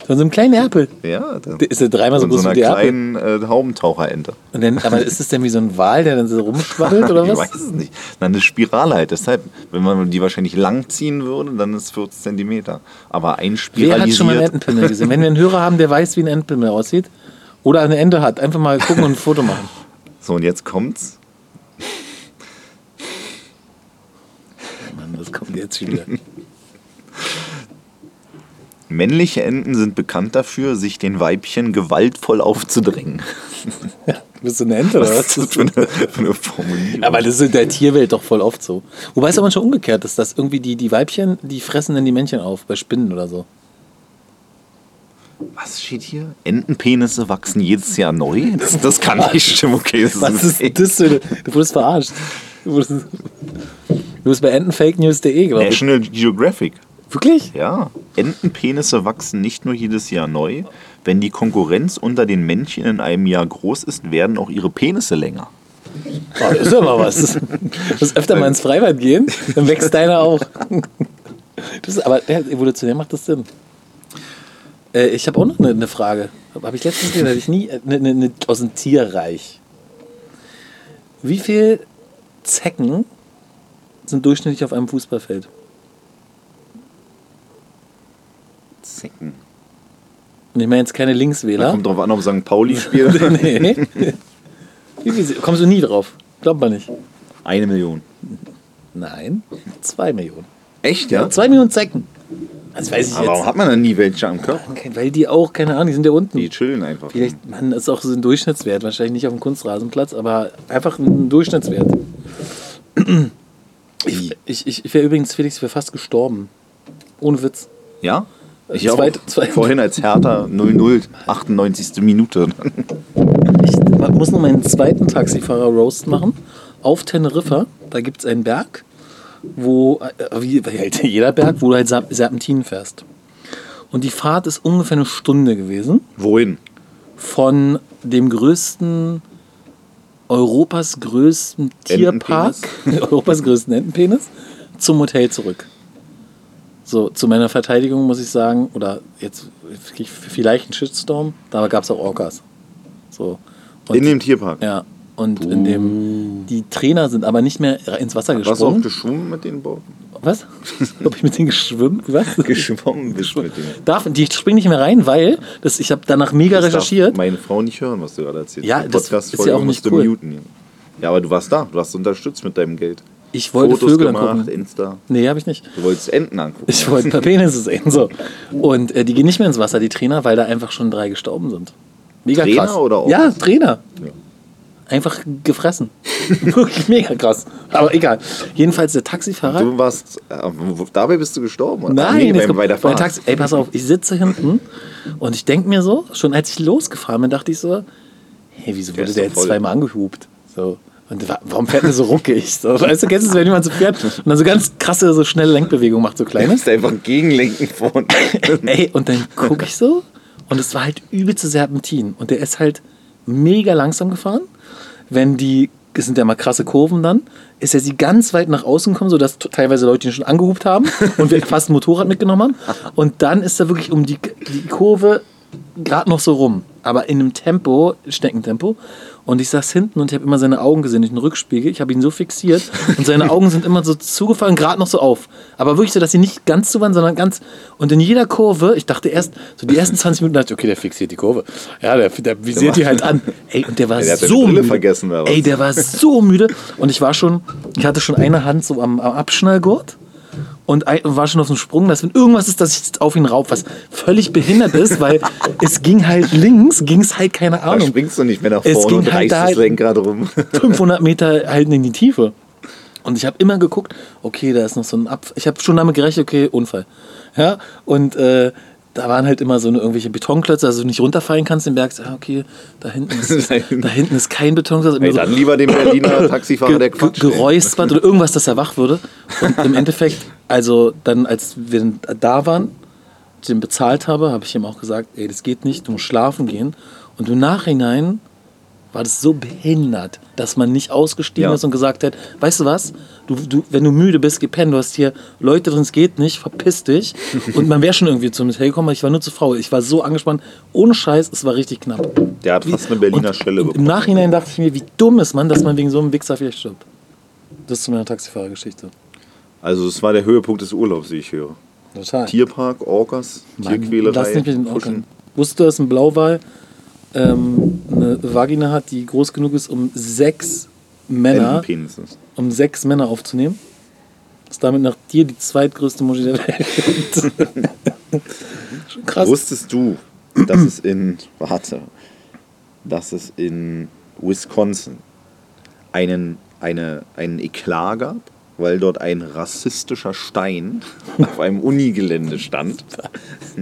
Von so einem kleinen Erpel. Ja, da- Der Ist der dreimal so von so groß wie einer die Erpel? kleinen äh, Haubentaucherente. Und dann, aber ist das denn wie so ein Wal, der dann so rumschwabbelt [LAUGHS] oder ich was? weiß es nicht. Nein, eine Spirale halt. Deshalb, wenn man die wahrscheinlich lang ziehen würde, dann ist es 40 cm. Aber ein Wer hat schon mal einen spiralisiert. Entenpimmel gesehen? Wenn wir einen Hörer haben, der weiß, wie ein Entenpimmel aussieht oder eine Ente hat, einfach mal gucken und ein Foto machen. [LAUGHS] So, und jetzt kommt's. Mann, was kommt jetzt wieder? [LAUGHS] Männliche Enten sind bekannt dafür, sich den Weibchen gewaltvoll aufzudrängen. Bist du eine Ente oder Was was? ist das für eine, für eine Formulierung? Aber das ist in der Tierwelt doch voll oft so. Wobei es aber schon umgekehrt ist, dass irgendwie die, die Weibchen, die fressen dann die Männchen auf, bei Spinnen oder so. Was steht hier? Entenpenisse wachsen jedes Jahr neu? Das, das kann nicht stimmen. Okay, das Was ist das für Du wurdest verarscht. Du wurdest, du bist bei entenfakenews.de, glaube ich. National Geographic. Wirklich? Ja. Entenpenisse wachsen nicht nur jedes Jahr neu. Wenn die Konkurrenz unter den Männchen in einem Jahr groß ist, werden auch ihre Penisse länger. Oh, das ist aber was. Du musst öfter mal ins Freibad gehen, dann wächst deiner auch. Das ist, aber ja, evolutionär macht das Sinn. Äh, ich habe auch noch eine, eine Frage. Habe ich letztens gesehen, hatte ich nie. äh, Eine, eine, eine, aus dem Tierreich. Wie viel Zecken sind durchschnittlich auf einem Fußballfeld? Zecken. Und ich meine jetzt keine Linkswähler. Kommt drauf an, ob St. Pauli [LAUGHS] spielt. nee. Kommst du nie drauf? Glaubt man nicht. Eine Million. Nein, zwei Millionen. Echt, ja? Zwei Millionen Zecken. Das weiß ich Aber warum jetzt. hat man dann nie welche am Körper? Weil die auch, keine Ahnung, die sind ja unten. Die chillen einfach. Vielleicht, man, ist auch so ein Durchschnittswert. Wahrscheinlich nicht auf dem Kunstrasenplatz, aber einfach ein Durchschnittswert. Wie? Ich, ich, ich wäre übrigens, Felix, ich wäre fast gestorben. Ohne Witz. Ja? Ich zweite- zweite- Vorhin als Hertha 0-0, 98. Minute. Ich muss noch meinen zweiten Taxifahrer-Roast machen. Auf Teneriffa, da gibt es einen Berg, wo, äh, wie halt jeder Berg, wo du halt Serp- Serpentinen fährst. Und die Fahrt ist ungefähr eine Stunde gewesen. Wohin? Von dem größten, Europas größten Tierpark, [LAUGHS] Europas größten Entenpenis, zum Hotel zurück. So, zu meiner Verteidigung muss ich sagen, oder jetzt ich vielleicht einen Shitstorm, da gab es auch Orcas. So. Und In dem Tierpark. ja, und in dem die Trainer sind aber nicht mehr ins Wasser Warst du auch gesprungen. geschwommen mit den Boten? Was? [LAUGHS] Ob ich mit denen geschwommen? Was? [LAUGHS] Geschwommen bist mit denen. Darf, die springen nicht mehr rein, weil das, ich habe danach mega Das darf recherchiert. meine Frau nicht hören, was du gerade erzählst. Ja, Die das ist Podcast-Folge ja auch nicht cool. muten. Ja, aber du warst da. Du hast unterstützt mit deinem Geld. Ich wollte Fotos Vögel gemacht, angucken. Insta. Nee, habe ich nicht. Du wolltest Enten angucken. Ich wollte ein paar Penisse sehen. So. Und äh, die gehen nicht mehr ins Wasser, die Trainer, weil da einfach schon drei gestorben sind. Mega Trainer krass. oder auch? Ja, Trainer. Ja. Einfach gefressen. [LAUGHS] Wirklich mega krass. Aber egal. Jedenfalls der Taxifahrer. Du warst, äh, dabei bist du gestorben? oder? Nein, nee, bei, der Fahrt. Taxi, ey, pass auf, ich sitze hinten und ich denke mir so, schon als ich losgefahren bin, dachte ich so, hey, wieso Der wurde der jetzt voll. zweimal angehupt? So. Und wa- warum fährt der so ruckig? So, weißt du, kennst du es, wenn jemand so fährt und dann so ganz krasse, so schnelle Lenkbewegungen macht, so Du kleine? musst einfach gegenlenken vorne. [LAUGHS] Ey, und dann gucke ich so und es war halt übelste Serpentin. Und der ist halt mega langsam gefahren. Wenn die, es sind ja mal krasse Kurven dann, ist er sie ganz weit nach außen gekommen, sodass teilweise Leute ihn schon angehupt haben [LAUGHS] und wir fast ein Motorrad mitgenommen haben. Und dann ist er wirklich um die, die Kurve gerade noch so rum. Aber in einem Tempo, Schneckentempo. Und ich saß hinten und ich habe immer seine Augen gesehen, nicht den Rückspiegel. Ich habe ihn so fixiert und seine [LAUGHS] Augen sind immer so zugefallen, gerade noch so auf. Aber wirklich so, dass sie nicht ganz zu waren, sondern ganz. Und in jeder Kurve, ich dachte erst, so die ersten 20 Minuten dachte ich, okay, der fixiert die Kurve. Ja, der, der visiert die halt an. Ey, und der war Der so müde. vergessen? Ey, der war so müde. Und ich war schon, ich hatte schon eine Hand so am, am Abschnallgurt und war schon auf dem Sprung, dass wenn irgendwas ist, dass ich jetzt auf ihn rauf, was völlig behindert ist, weil [LAUGHS] es ging halt links, ging es halt, keine Da Ahnung, springst du nicht mehr nach Es vorne ging und halt reißt da das halt- Lenkrad rum. [LAUGHS] 500 Meter halt in die Tiefe. Und ich habe immer geguckt, okay, da ist noch so ein Ab. Ich habe schon damit gerechnet, okay, Unfall. Ja, und äh, da waren halt immer so eine, irgendwelche Betonklötze, also du nicht runterfallen kannst den Berg. Ah, okay, da hinten ist, [LAUGHS] da hinten ist kein Betonklotz. Immer Ey, so dann lieber den Berliner [LAUGHS] Taxifahrer, der quatscht. ge geräuspert oder irgendwas, dass er wach würde. Und im Endeffekt, also dann, als wir da waren, den bezahlt habe, habe ich ihm auch gesagt, ey, das geht nicht, du musst schlafen gehen. Und im Nachhinein war das so behindert, dass man nicht ausgestiegen Ja. ist und gesagt hat, weißt du was, du, du, wenn du müde bist, geh pennen, du hast hier Leute drin, es geht nicht, verpiss dich. [LAUGHS] und man wäre schon irgendwie zu mir hergekommen, aber ich war nur zu Frau. Ich war so angespannt, ohne Scheiß, es war richtig knapp. Der hat fast eine Berliner Schelle Im bekommen. Nachhinein dachte ich mir, wie dumm ist man, dass man wegen so einem Wichser vielleicht stirbt. Das ist zu meiner Taxifahrergeschichte. Also es war der Höhepunkt des Urlaubs, wie ich höre. Total. Tierpark, Orcas, Tierquälerei. Lass nicht mit den. Orkan. Wusstest du, dass ein Blauwal ähm, eine Vagina hat, die groß genug ist, um sechs Männer, um sechs Männer aufzunehmen? Ist damit nach dir die zweitgrößte Muschi der Welt. [LAUGHS] Schon krass. Wusstest du, dass es in, warte, dass es in Wisconsin einen, eine, einen Eklat gab, weil dort ein rassistischer Stein [LAUGHS] auf einem Unigelände stand,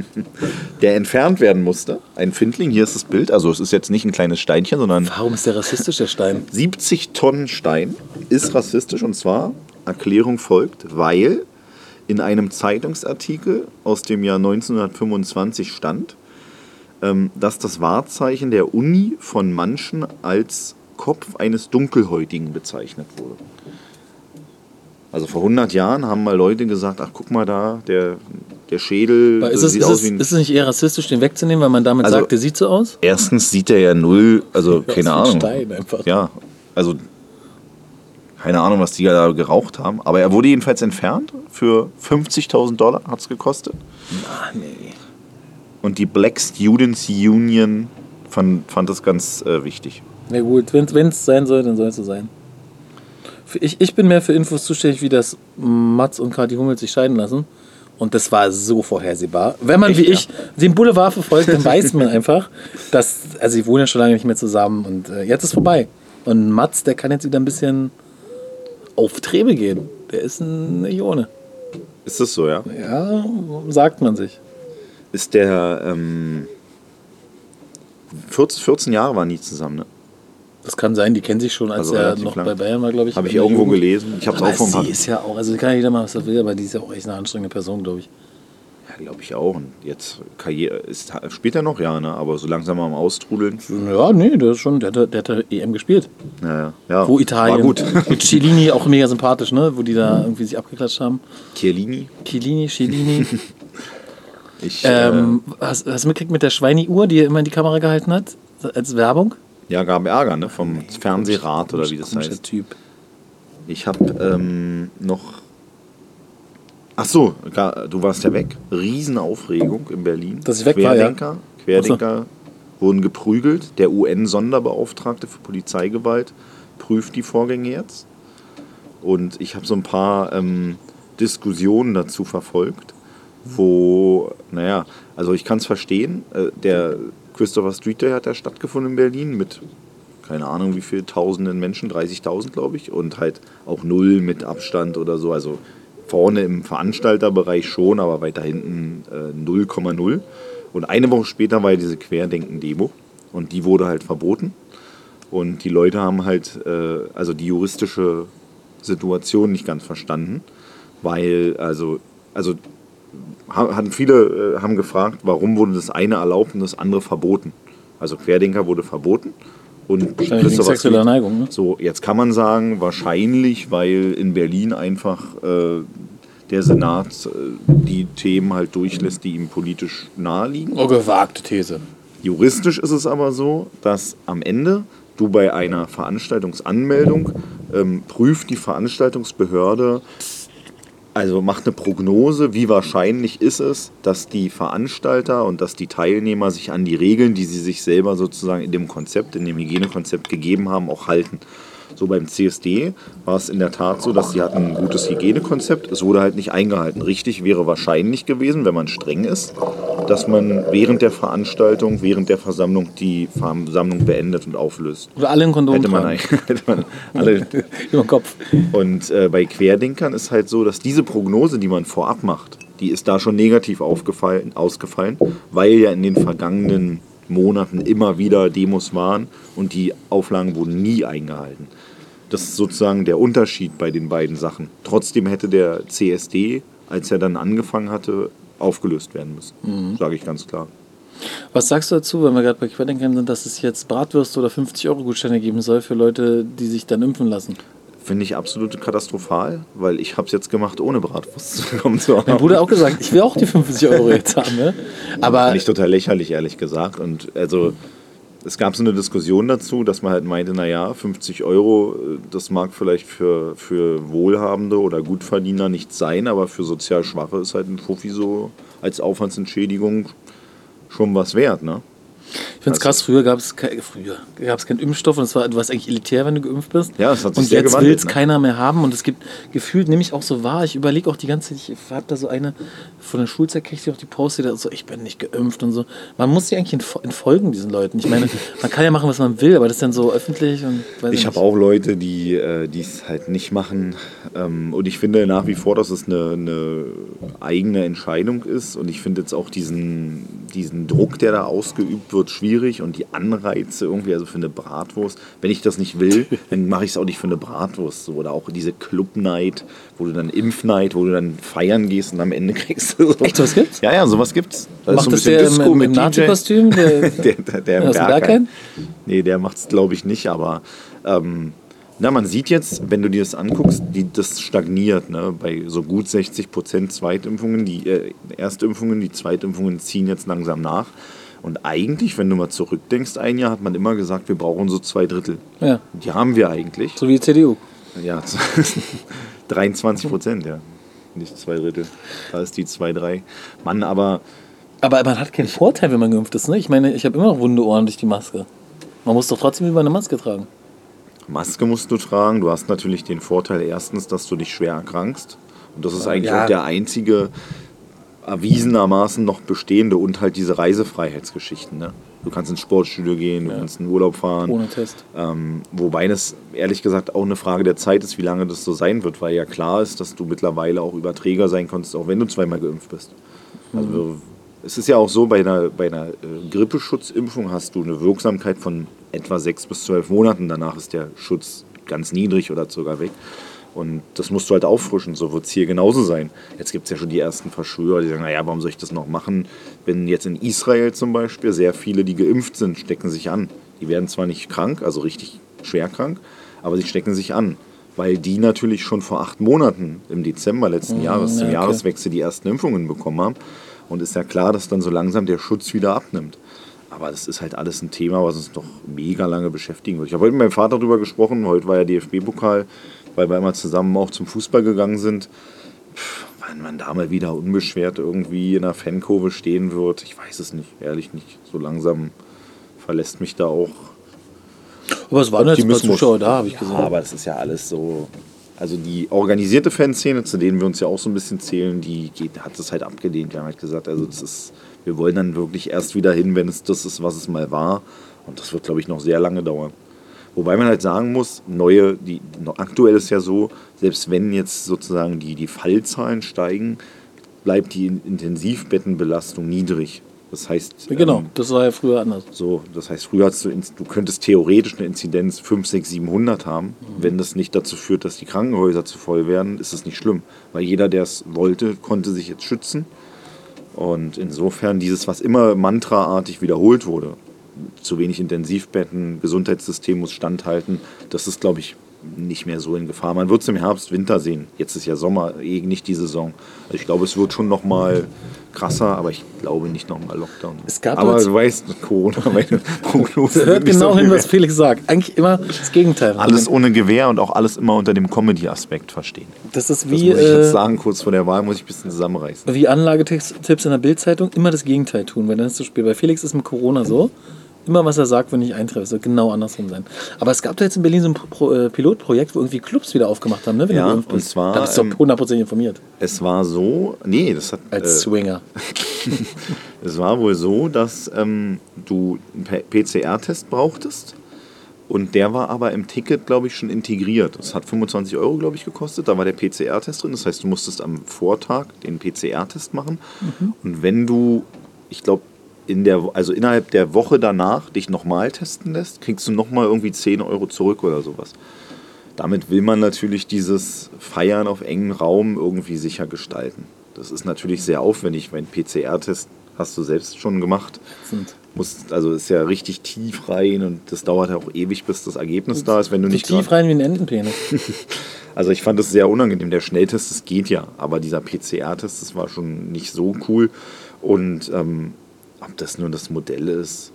[LAUGHS] der entfernt werden musste. Ein Findling, hier ist das Bild, also es ist jetzt nicht ein kleines Steinchen, sondern Warum ist der rassistisch, der Stein? 70 Tonnen Stein ist rassistisch und zwar, Erklärung folgt, weil in einem Zeitungsartikel aus dem Jahr 1925 stand, ähm, dass das Wahrzeichen der Uni von manchen als Kopf eines Dunkelhäutigen bezeichnet wurde. Also vor 100 Jahren haben mal Leute gesagt, ach guck mal da, der, der Schädel Ist es, sieht ist, aus wie ein... ist es nicht eher rassistisch, den wegzunehmen, weil man damit Also- sagt, der sieht so aus? Erstens sieht er ja null, also Ja, keine ist ein Ahnung. Stein einfach. Ja, also keine Ahnung, was die da geraucht haben. Aber er wurde jedenfalls entfernt. Für 50.000 Dollar hat es gekostet. Ah, nee. und die Black Students Union fand, fand das ganz äh, wichtig. Na gut, wenn es sein soll, dann soll es so sein. Ich, ich bin mehr für Infos zuständig, wie das Mats und Kathi Hummels sich scheiden lassen. Und das war so vorhersehbar. Wenn man Echt, wie ja? ich den Boulevard verfolgt, dann weiß man einfach, dass, also sie wohnen ja schon lange nicht mehr zusammen und äh, jetzt ist vorbei. Und Mats, der kann jetzt wieder ein bisschen auf Trebe gehen. Der ist eine Ione. Ist das so, ja? Ja, sagt man sich. Ist der ähm, 14, 14 Jahre waren die zusammen, ne? Das kann sein, die kennen sich schon, als Also er noch lang. bei Bayern war, glaube ich. Habe ich der irgendwo Jugend. gelesen. Ich habe es auch vom sie ist ja auch, also kann ja jeder machen, was er will, aber die ist ja auch echt eine anstrengende Person, glaube ich. Ja, glaube ich auch. Und jetzt Karriere ist spielt er noch, ja, ne? Aber so langsam am Austrudeln. Ja, nee, der ist schon, der hat, der hat EM gespielt. Ja, ja. Wo Italien. War gut. [LAUGHS] Mit Cellini auch mega sympathisch, ne? Wo die da irgendwie sich abgeklatscht haben. Chiellini. Chiellini, Cellini. [LAUGHS] Ich, ähm, hast, hast du mitgekriegt mit der Schweini-Uhr, die er immer in die Kamera gehalten hat? Als Werbung? Ja, gab Ärger, ne? Vom Fernsehrat oder wie das heißt. Typ. Ich habe ähm, noch. Ach so, du warst ja weg. Riesenaufregung in Berlin. Dass ich weg war, ja. Querdenker, Querdenker wurden geprügelt. Der UN-Sonderbeauftragte für Polizeigewalt prüft die Vorgänge jetzt. Und ich habe so ein paar ähm, Diskussionen dazu verfolgt, wo, naja, also ich kann es verstehen. Äh, der Christopher Street Day hat ja stattgefunden in Berlin mit keine Ahnung wie viel tausenden Menschen, 30.000 glaube ich, und halt auch null mit Abstand oder so. Also vorne im Veranstalterbereich schon, aber weiter hinten äh, 0,0. Und eine Woche später war ja diese Querdenken-Demo und die wurde halt verboten. Und die Leute haben halt, äh, also die juristische Situation nicht ganz verstanden, weil, also, also ha- hatten viele äh, haben gefragt, warum wurde das eine erlaubt und das andere verboten. Also Querdenker wurde verboten und sexueller Neigung, ne? So, jetzt kann man sagen, wahrscheinlich, weil in Berlin einfach äh, der Senat äh, die Themen halt durchlässt, die ihm politisch naheliegen. Oh, gewagte These. Juristisch ist es aber so, dass am Ende du bei einer Veranstaltungsanmeldung ähm, prüft die Veranstaltungsbehörde, also macht eine Prognose, wie wahrscheinlich ist es, dass die Veranstalter und dass die Teilnehmer sich an die Regeln, die sie sich selber sozusagen in dem Konzept, in dem Hygienekonzept gegeben haben, auch halten. So beim CSD war es in der Tat so, dass sie hatten ein gutes Hygienekonzept. Es wurde halt nicht eingehalten. Richtig wäre wahrscheinlich gewesen, wenn man streng ist, dass man während der Veranstaltung, während der Versammlung die Versammlung beendet und auflöst. Oder alle in Kondom Hätte man, [LAUGHS] hätte man alle. [LAUGHS] Über den Kopf. Und äh, bei Querdenkern ist halt so, dass diese Prognose, die man vorab macht, die ist da schon negativ aufgefallen, ausgefallen, weil ja in den vergangenen Monaten immer wieder Demos waren und die Auflagen wurden nie eingehalten. Das ist sozusagen der Unterschied bei den beiden Sachen. Trotzdem hätte der CSD, als er dann angefangen hatte, aufgelöst werden müssen. Sage ich ganz klar. Was sagst du dazu, wenn wir gerade bei Querdenkern sind, dass es jetzt Bratwürste oder 50-Euro-Gutscheine geben soll für Leute, die sich dann impfen lassen? Finde ich absolut katastrophal, weil ich habe es jetzt gemacht, ohne Bratwurst zu Mein haben. Bruder hat auch gesagt, ich will auch die 50 Euro jetzt haben. Ne? Aber Finde ich total lächerlich, ehrlich gesagt. Und also es gab so eine Diskussion dazu, dass man halt meinte, naja, 50 Euro, äh, das mag vielleicht für, für Wohlhabende oder Gutverdiener nicht sein, aber für sozial Schwache ist halt ein Fuffi so als Aufwandsentschädigung schon was wert, ne? Ich finde es krass, früher gab es kein, früher gab's keinen Impfstoff und es war, du warst eigentlich elitär, wenn du geimpft bist. Ja, es hat sich Und sehr jetzt will es ne? keiner mehr haben und es gibt gefühlt, nehme ich auch so wahr, ich überlege auch die ganze Zeit, ich habe da so eine von der Schulzeit, kriege ich auch die Post, die da so, ich bin nicht geimpft und so. Man muss sich eigentlich entf- entfolgen, diesen Leuten. Ich meine, [LAUGHS] man kann ja machen, was man will, aber das ist dann so öffentlich und Ich habe auch Leute, die äh, es halt nicht machen. Ähm, und ich finde nach wie vor, dass es eine, eine eigene Entscheidung ist. Und ich finde jetzt auch diesen, diesen Druck, der da ausgeübt wird, schwierig. Und die Anreize irgendwie, also für eine Bratwurst. Wenn ich das nicht will, [LAUGHS] dann mache ich es auch nicht für eine Bratwurst. So. Oder auch diese Club-Night, wo du dann Impf-Night, wo du dann feiern gehst und am Ende [LAUGHS] kriegst du so. Echt, sowas gibt's? Ja, ja, sowas gibt's. Da ist Macht so ein das der im, im. Nazi-Kostüm? [LAUGHS] Der, der, der, der im. Berghain? Nee, der macht es, glaube ich, nicht. Aber ähm, na, man sieht jetzt, wenn du dir das anguckst, die, das stagniert. Ne? Bei so gut 60 Prozent Zweitimpfungen, die äh, Erstimpfungen, die Zweitimpfungen ziehen jetzt langsam nach. Und eigentlich, wenn du mal zurückdenkst, ein Jahr hat man immer gesagt, wir brauchen so zwei Drittel. ja, Die haben wir eigentlich. so wie die CDU. Ja, [LAUGHS] 23 Prozent, ja. Nicht zwei Drittel. Da ist die zwei, drei. Mann, aber Aber man hat keinen Vorteil, wenn man geimpft ist. Ne? Ich meine, ich habe immer noch wunde Ohren durch die Maske. Man muss doch trotzdem über eine Maske tragen. Maske musst du tragen. Du hast natürlich den Vorteil erstens, dass du dich schwer erkrankst. Und das ist eigentlich Ja. auch der einzige erwiesenermaßen noch bestehende und halt diese Reisefreiheitsgeschichten. Ne? Du kannst ins Sportstudio gehen, du kannst in den Urlaub fahren. Ohne Test. Ähm, wobei es ehrlich gesagt auch eine Frage der Zeit ist, wie lange das so sein wird, weil ja klar ist, dass du mittlerweile auch Überträger sein konntest, auch wenn du zweimal geimpft bist. Also es ist ja auch so, bei einer, bei einer äh, Grippeschutzimpfung hast du eine Wirksamkeit von etwa sechs bis zwölf Monaten. Danach ist der Schutz ganz niedrig oder sogar weg. Und das musst du halt auffrischen, so wird es hier genauso sein. Jetzt gibt es ja schon die ersten Verschwörer, die sagen, naja, warum soll ich das noch machen? Wenn jetzt in Israel zum Beispiel sehr viele, die geimpft sind, stecken sich an. Die werden zwar nicht krank, also richtig schwer krank, aber sie stecken sich an. Weil die natürlich schon vor acht Monaten im Dezember letzten Jahres ja, zum okay. Jahreswechsel die ersten Impfungen bekommen haben. Und ist ja klar, dass dann so langsam der Schutz wieder abnimmt. Aber das ist halt alles ein Thema, was uns noch mega lange beschäftigen wird. Ich habe heute mit meinem Vater darüber gesprochen. Heute war ja DFB-Pokal, weil wir immer zusammen auch zum Fußball gegangen sind. Pff, Wenn man da mal wieder unbeschwert irgendwie in einer Fankurve stehen wird, ich weiß es nicht, ehrlich nicht. So langsam verlässt mich da auch Aber es waren jetzt Optimismus. Zuschauer da, habe ich ja, gesehen. aber es ist ja alles so. Also die organisierte Fanszene, zu denen wir uns ja auch so ein bisschen zählen, die geht, hat das halt abgelehnt. Wir haben halt gesagt, also das ist, wir wollen dann wirklich erst wieder hin, wenn es das ist, was es mal war. Und das wird, glaube ich, noch sehr lange dauern. Wobei man halt sagen muss, neue, die, aktuell ist ja so, selbst wenn jetzt sozusagen die, die Fallzahlen steigen, bleibt die Intensivbettenbelastung niedrig. Das heißt, Genau, ähm, das war ja früher anders. so, das heißt, früher hast du, du könntest theoretisch eine Inzidenz 5, 6, 700 haben. Wenn das nicht dazu führt, dass die Krankenhäuser zu voll werden, ist das nicht schlimm. Weil jeder, der es wollte, konnte sich jetzt schützen. Und insofern dieses, was immer mantraartig wiederholt wurde, zu wenig Intensivbetten, Gesundheitssystem muss standhalten, das ist, glaube ich, nicht mehr so in Gefahr. Man wird es im Herbst, Winter sehen. Jetzt ist ja Sommer, eh nicht die Saison. Also ich glaube, es wird schon noch mal krasser, aber ich glaube nicht noch mal Lockdown. Es gab aber du weißt, Corona, [LAUGHS] meine Prognose. Hört genau so hin, was. Felix sagt. Eigentlich immer das Gegenteil. Alles ohne Gewehr und auch alles immer unter dem Comedy-Aspekt verstehen. das ist Das wie, muss ich äh, jetzt sagen, kurz vor der Wahl muss ich ein bisschen zusammenreißen. wie Anlagetipps in der Bildzeitung. Immer das Gegenteil tun, weil dann ist zu spät. Bei Felix ist mit Corona so. Immer was er sagt, wenn ich eintreffe, es soll genau andersrum sein. Aber es gab da jetzt in Berlin so ein Pro äh, Pilotprojekt, wo irgendwie Clubs wieder aufgemacht haben, ne? Wenn Ja, geimpft und zwar, Da bist du ähm, hundertprozentig informiert. Es war so, nee, das hat. Als äh, Swinger. [LAUGHS] Es war wohl so, dass ähm, du einen PCR-Test brauchtest und der war aber im Ticket, glaube ich, schon integriert. Das hat 25 Euro, glaube ich, gekostet. Da war der PCR-Test drin. Das heißt, du musstest am Vortag den PCR-Test machen. Und wenn du, ich glaube, in der, also innerhalb der Woche danach dich nochmal testen lässt, kriegst du nochmal irgendwie 10 Euro zurück oder sowas. Damit will man natürlich dieses Feiern auf engen Raum irgendwie sicher gestalten. Das ist natürlich sehr aufwendig, weil ein PCR-Test hast du selbst schon gemacht. Sind. Musst, also ist ja richtig tief rein und das dauert ja auch ewig, bis das Ergebnis da ist, wenn du So nicht tief rein wie ein Entenpenis. [LAUGHS] [LAUGHS] Also ich fand das sehr unangenehm. Der Schnelltest, das geht ja, aber dieser PCR-Test, das war schon nicht so cool. Und ähm, ob das nur das Modell ist,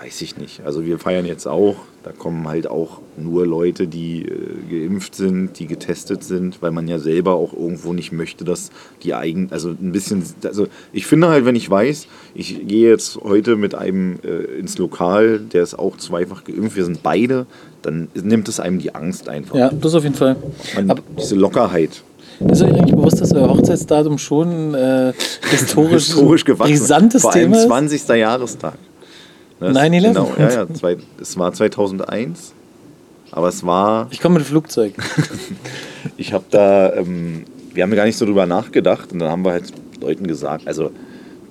weiß ich nicht. Also wir feiern jetzt auch, da kommen halt auch nur Leute, die äh, geimpft sind, die getestet sind, weil man ja selber auch irgendwo nicht möchte, dass die eigen, also ein bisschen, also ich finde halt, wenn ich weiß, ich gehe jetzt heute mit einem äh, ins Lokal, der ist auch zweifach geimpft, wir sind beide, dann nimmt es einem die Angst einfach. ja, das auf jeden Fall. Man, diese Lockerheit. Ist euch eigentlich bewusst, dass euer Hochzeitsdatum schon äh, [LAUGHS] historisch, Historisch gewachsen. brisantes Vor allem Thema ist? 20. Jahrestag. Ne, es- 9/11. Genau, ja, ja. Zwei, es war 2001. Aber es war, Ich komme mit Flugzeug. [LAUGHS] ich habe da, ähm, wir haben gar nicht so drüber nachgedacht und dann haben wir halt Leuten gesagt, also,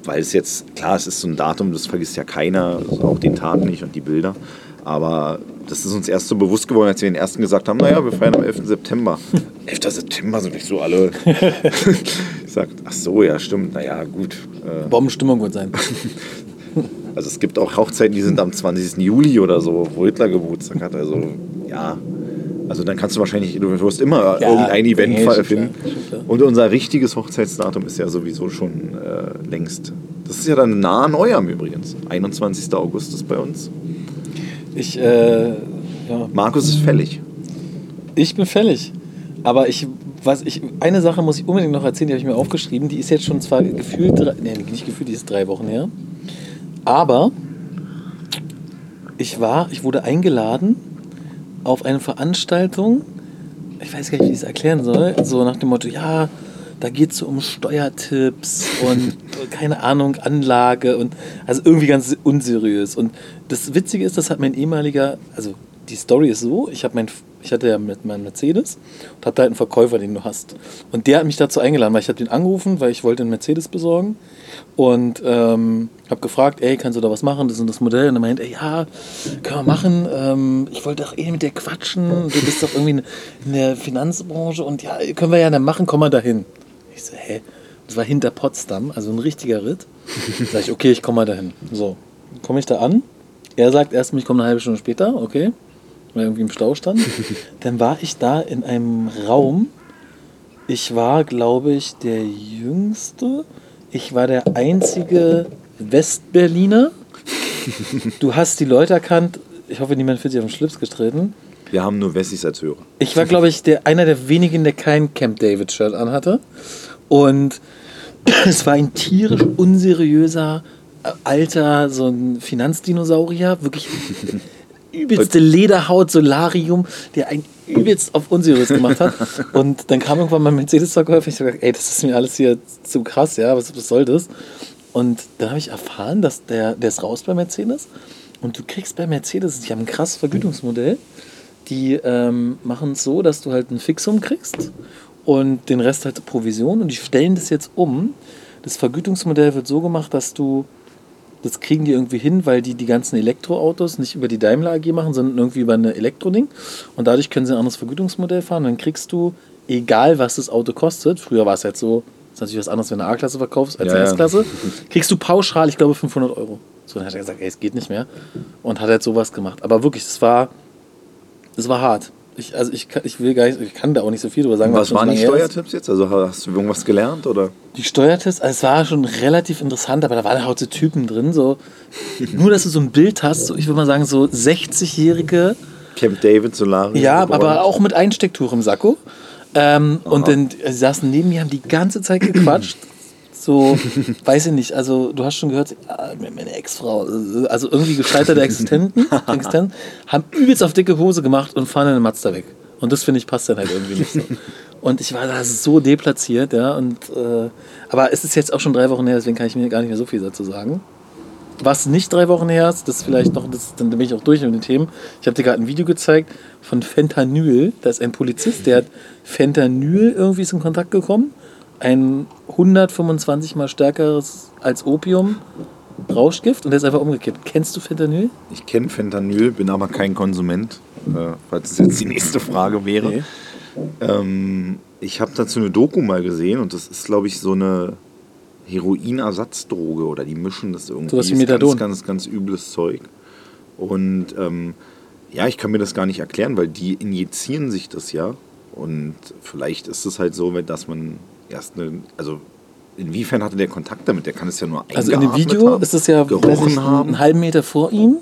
weil es jetzt, klar, es ist so ein Datum, das vergisst ja keiner, also auch den Tag nicht und die Bilder. Aber das ist uns erst so bewusst geworden, als wir den ersten gesagt haben, naja, wir feiern am 11. September. [LAUGHS] 11. September sind nicht so alle. [LAUGHS] ich sag, ach so, ja, stimmt, naja, gut. Äh, Bombenstimmung wird sein. [LAUGHS] Also es gibt auch Hochzeiten, die sind am 20. Juli oder so, wo Hitler Geburtstag hat. Also ja, also dann kannst du wahrscheinlich, du wirst immer Ja, irgendein Event nee, finden. Und unser richtiges Hochzeitsdatum ist ja sowieso schon äh, längst. Das ist ja dann nah an eurem übrigens. 21. August ist bei uns. Ich, äh, ja, Markus ist fällig. ich bin fällig. Aber ich was ich, eine Sache muss ich unbedingt noch erzählen, die habe ich mir aufgeschrieben. Die ist jetzt schon zwar gefühlt, drei- nee, nicht gefühlt, die ist drei Wochen her. Aber ich war, ich wurde eingeladen auf eine Veranstaltung. Ich weiß gar nicht, wie ich es erklären soll. So nach dem Motto, ja, da geht es so um Steuertipps und [LAUGHS] keine Ahnung, Anlage und also irgendwie ganz unseriös. Und das Witzige ist, das hat mein ehemaliger, also die Story ist so, ich, mein, ich hatte ja mit meinem Mercedes und da halt einen Verkäufer, den du hast. Und der hat mich dazu eingeladen, weil ich habe den angerufen, weil ich wollte einen Mercedes besorgen und ähm, habe gefragt, ey, kannst du da was machen? Das ist das Modell. Und er meint, ey, ja, können wir machen. Ähm, ich wollte doch eh mit dir quatschen. Du bist doch irgendwie in der Finanzbranche und ja, können wir ja dann machen, komm mal dahin. Ich so, hä? Das war hinter Potsdam, also ein richtiger Ritt. Sag ich, okay, ich komme mal dahin. So, komme ich da an. Er sagt erst, ich komme eine halbe Stunde später, okay. Weil irgendwie im Stau stand. [LAUGHS] Dann war ich da in einem Raum. Ich war, glaube ich, der Jüngste. Ich war der einzige Westberliner. [LAUGHS] Du hast die Leute erkannt. Ich hoffe, niemand fühlt sich auf den Schlips getreten. Wir haben nur Wessis als Hörer. Ich war, glaube ich, der, einer der wenigen, der kein Camp David-Shirt anhatte. Und [COUGHS] es war ein tierisch unseriöser, äh, alter, so ein Finanzdinosaurier. Wirklich [LAUGHS] übelste Lederhaut, Solarium, der ein übelst auf unseriös gemacht hat. Und dann kam irgendwann mein Mercedes-Verkäufer. Ich so gesagt, ey, das ist mir alles hier zu krass, ja, was, was soll das? Und dann habe ich erfahren, dass der, der ist raus bei Mercedes. Und du kriegst bei Mercedes, die haben ein krasses Vergütungsmodell. Die ähm, machen es so, dass du halt ein Fixum kriegst und den Rest halt Provision. Und die stellen das jetzt um. Das Vergütungsmodell wird so gemacht, dass du, das kriegen die irgendwie hin, weil die die ganzen Elektroautos nicht über die Daimler AG machen, sondern irgendwie über eine Elektroding. Und dadurch können sie ein anderes Vergütungsmodell fahren. dann kriegst du, egal was das Auto kostet, früher war es halt so, ist natürlich was anderes, wenn du eine A-Klasse verkaufst als Ja, eine ja. S-Klasse, [LAUGHS] kriegst du pauschal, ich glaube, 500 Euro. So, dann hat er gesagt, ey, es geht nicht mehr. Und hat halt sowas gemacht. Aber wirklich, das war, das war hart. Ich, also ich, kann- ich will gar nicht, ich kann da auch nicht so viel drüber sagen. Was waren die. Steuertipps jetzt? Also hast du irgendwas gelernt oder? Die Steuertests, also es war schon relativ interessant, aber da waren halt so Typen drin, so nur, dass du so ein Bild hast, so, ich würde mal sagen, so 60-jährige, Camp David, Solari. ja, Gebäude? aber auch mit Einstecktuch im Sakko. Ähm, und dann äh, sie saßen neben mir, haben die ganze Zeit gequatscht. So, weiß ich nicht, also du hast schon gehört, ja, meine Ex-Frau, also irgendwie gescheiterte Existenten, [LAUGHS] Existenten, haben übelst auf dicke Hose gemacht und fahren dann in Mazda weg. Und das finde ich passt dann halt irgendwie nicht so. Und ich war da so deplatziert, ja, und äh, aber es ist jetzt auch schon drei Wochen her, deswegen kann ich mir gar nicht mehr so viel dazu sagen. Was nicht drei Wochen her ist, das vielleicht noch, das, dann bin ich auch durch mit den Themen. Ich habe dir gerade ein Video gezeigt von Fentanyl. Da ist ein Polizist, der hat Fentanyl irgendwie ist in Kontakt gekommen. Ein 125 mal stärkeres als Opium Rauschgift und der ist einfach umgekippt. Kennst du Fentanyl? Ich kenne Fentanyl, bin aber kein Konsument, äh, falls es jetzt die [LAUGHS] nächste Frage wäre. Nee. Ähm, ich habe dazu eine Doku mal gesehen und das ist, glaube ich, so eine Heroinersatzdroge oder die mischen das irgendwie. Sowas wie Ist Methadon. Ganz, ganz, ganz übles Zeug. Und ähm, ja, ich kann mir das gar nicht erklären, weil die injizieren sich das ja. Und vielleicht ist es halt so, dass man erst eine, also inwiefern hatte der Kontakt damit? Der kann es ja nur Also in dem Video haben, ist es ja gerochen ich, haben. einen halben Meter vor ihm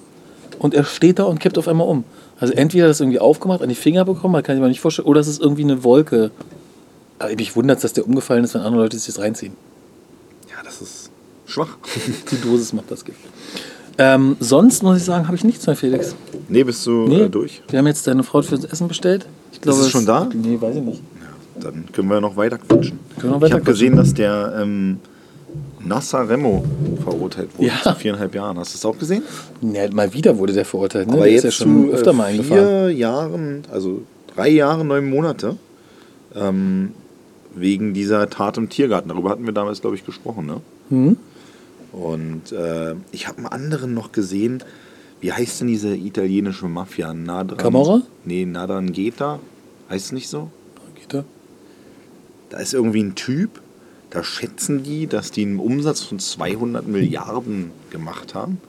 und er steht da und kippt auf einmal um. Also entweder hat er das irgendwie aufgemacht, an die Finger bekommen, man kann sich mal nicht vorstellen, oder es ist irgendwie eine Wolke. Aber mich wundert dass der umgefallen ist, wenn andere Leute sich das reinziehen. Ja, das ist schwach. [LAUGHS] Die Dosis macht das Gift. Ähm, sonst muss ich sagen, habe ich nichts mehr, Felix. Nee, bist du Nee, äh, durch? Wir haben jetzt deine Frau fürs Essen bestellt. Ich glaube, es schon da? Nee, weiß ich nicht. Dann können wir noch weiter quatschen. Können wir noch ich habe gesehen, dass der ähm, Nasser Remo verurteilt wurde Ja. zu viereinhalb Jahren. Hast du es auch gesehen? Nee, mal wieder wurde der verurteilt. Ne? Aber der jetzt ist ja schon zu öfter äh, mal eingefahren. vier Jahren, also drei Jahre, neun Monate, ähm, wegen dieser Tat im Tiergarten. Darüber hatten wir damals, glaube ich, gesprochen. Ne? Mhm. Und äh, ich habe einen anderen noch gesehen. Wie heißt denn diese italienische Mafia? Nadran, Camorra? Nee, Nadrangheta. Heißt es nicht so? Geht da? Ist irgendwie ein Typ, da schätzen die, dass die einen Umsatz von 200 Milliarden gemacht haben.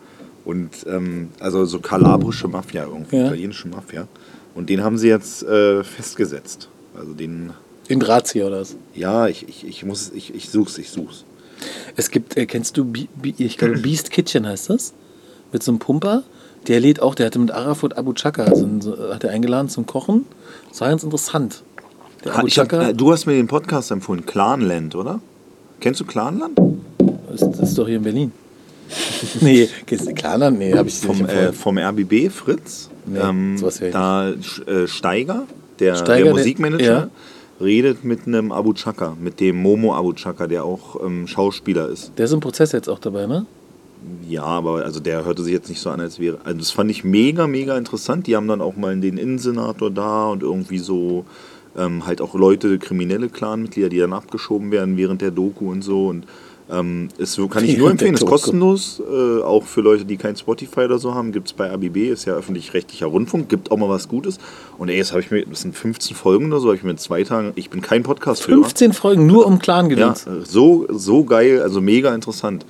Und ähm, also so kalabrische Mafia, irgendwie, Ja. italienische Mafia. Und den haben sie jetzt äh, festgesetzt. Also den, In Drahtzieher oder was? ja, ich, ich, ich muss, ich, ich such's, ich such's. Es gibt, äh, kennst du, ich glaube, [CLEARS THROAT] Beast Kitchen heißt das? Mit so einem Pumper. Der lädt auch, der hatte mit Arafat Abu Chaka, also so, hat er eingeladen zum Kochen. Das war ganz interessant. Der Ha, Abu ich hab, äh, du hast mir den Podcast empfohlen, Clanland, oder? Kennst du Clanland? das, das ist doch hier in Berlin. [LAUGHS] nee, dann, nee, habe ich dir nicht Vom, äh, empfohlen. vom RBB, Fritz. Nee, ähm, da äh, Steiger, der, Steiger, der der- Musikmanager, ja. redet mit einem Abu Chaka, mit dem Momo Abu Chaka, der auch ähm, Schauspieler ist. Der ist im Prozess jetzt auch dabei, ne? Ja, aber also der hörte sich jetzt nicht so an, als wäre. Also das fand ich mega, mega interessant. Die haben dann auch mal den Innensenator da und irgendwie so ähm, halt auch Leute, kriminelle Clanmitglieder, die dann abgeschoben werden während der Doku und so. Und ähm, es kann ich nur empfehlen, ist kostenlos, äh, auch für Leute, die kein Spotify oder so haben, gibt es bei ABB, ist ja öffentlich-rechtlicher Rundfunk, gibt auch mal was Gutes. Und ey, jetzt habe ich mir, das sind 15 Folgen oder so, habe ich mir in zwei Tagen, ich bin kein Podcast-Hörer. 15 Folgen nur um Clan Ja, gedöns. so, so geil, also mega interessant.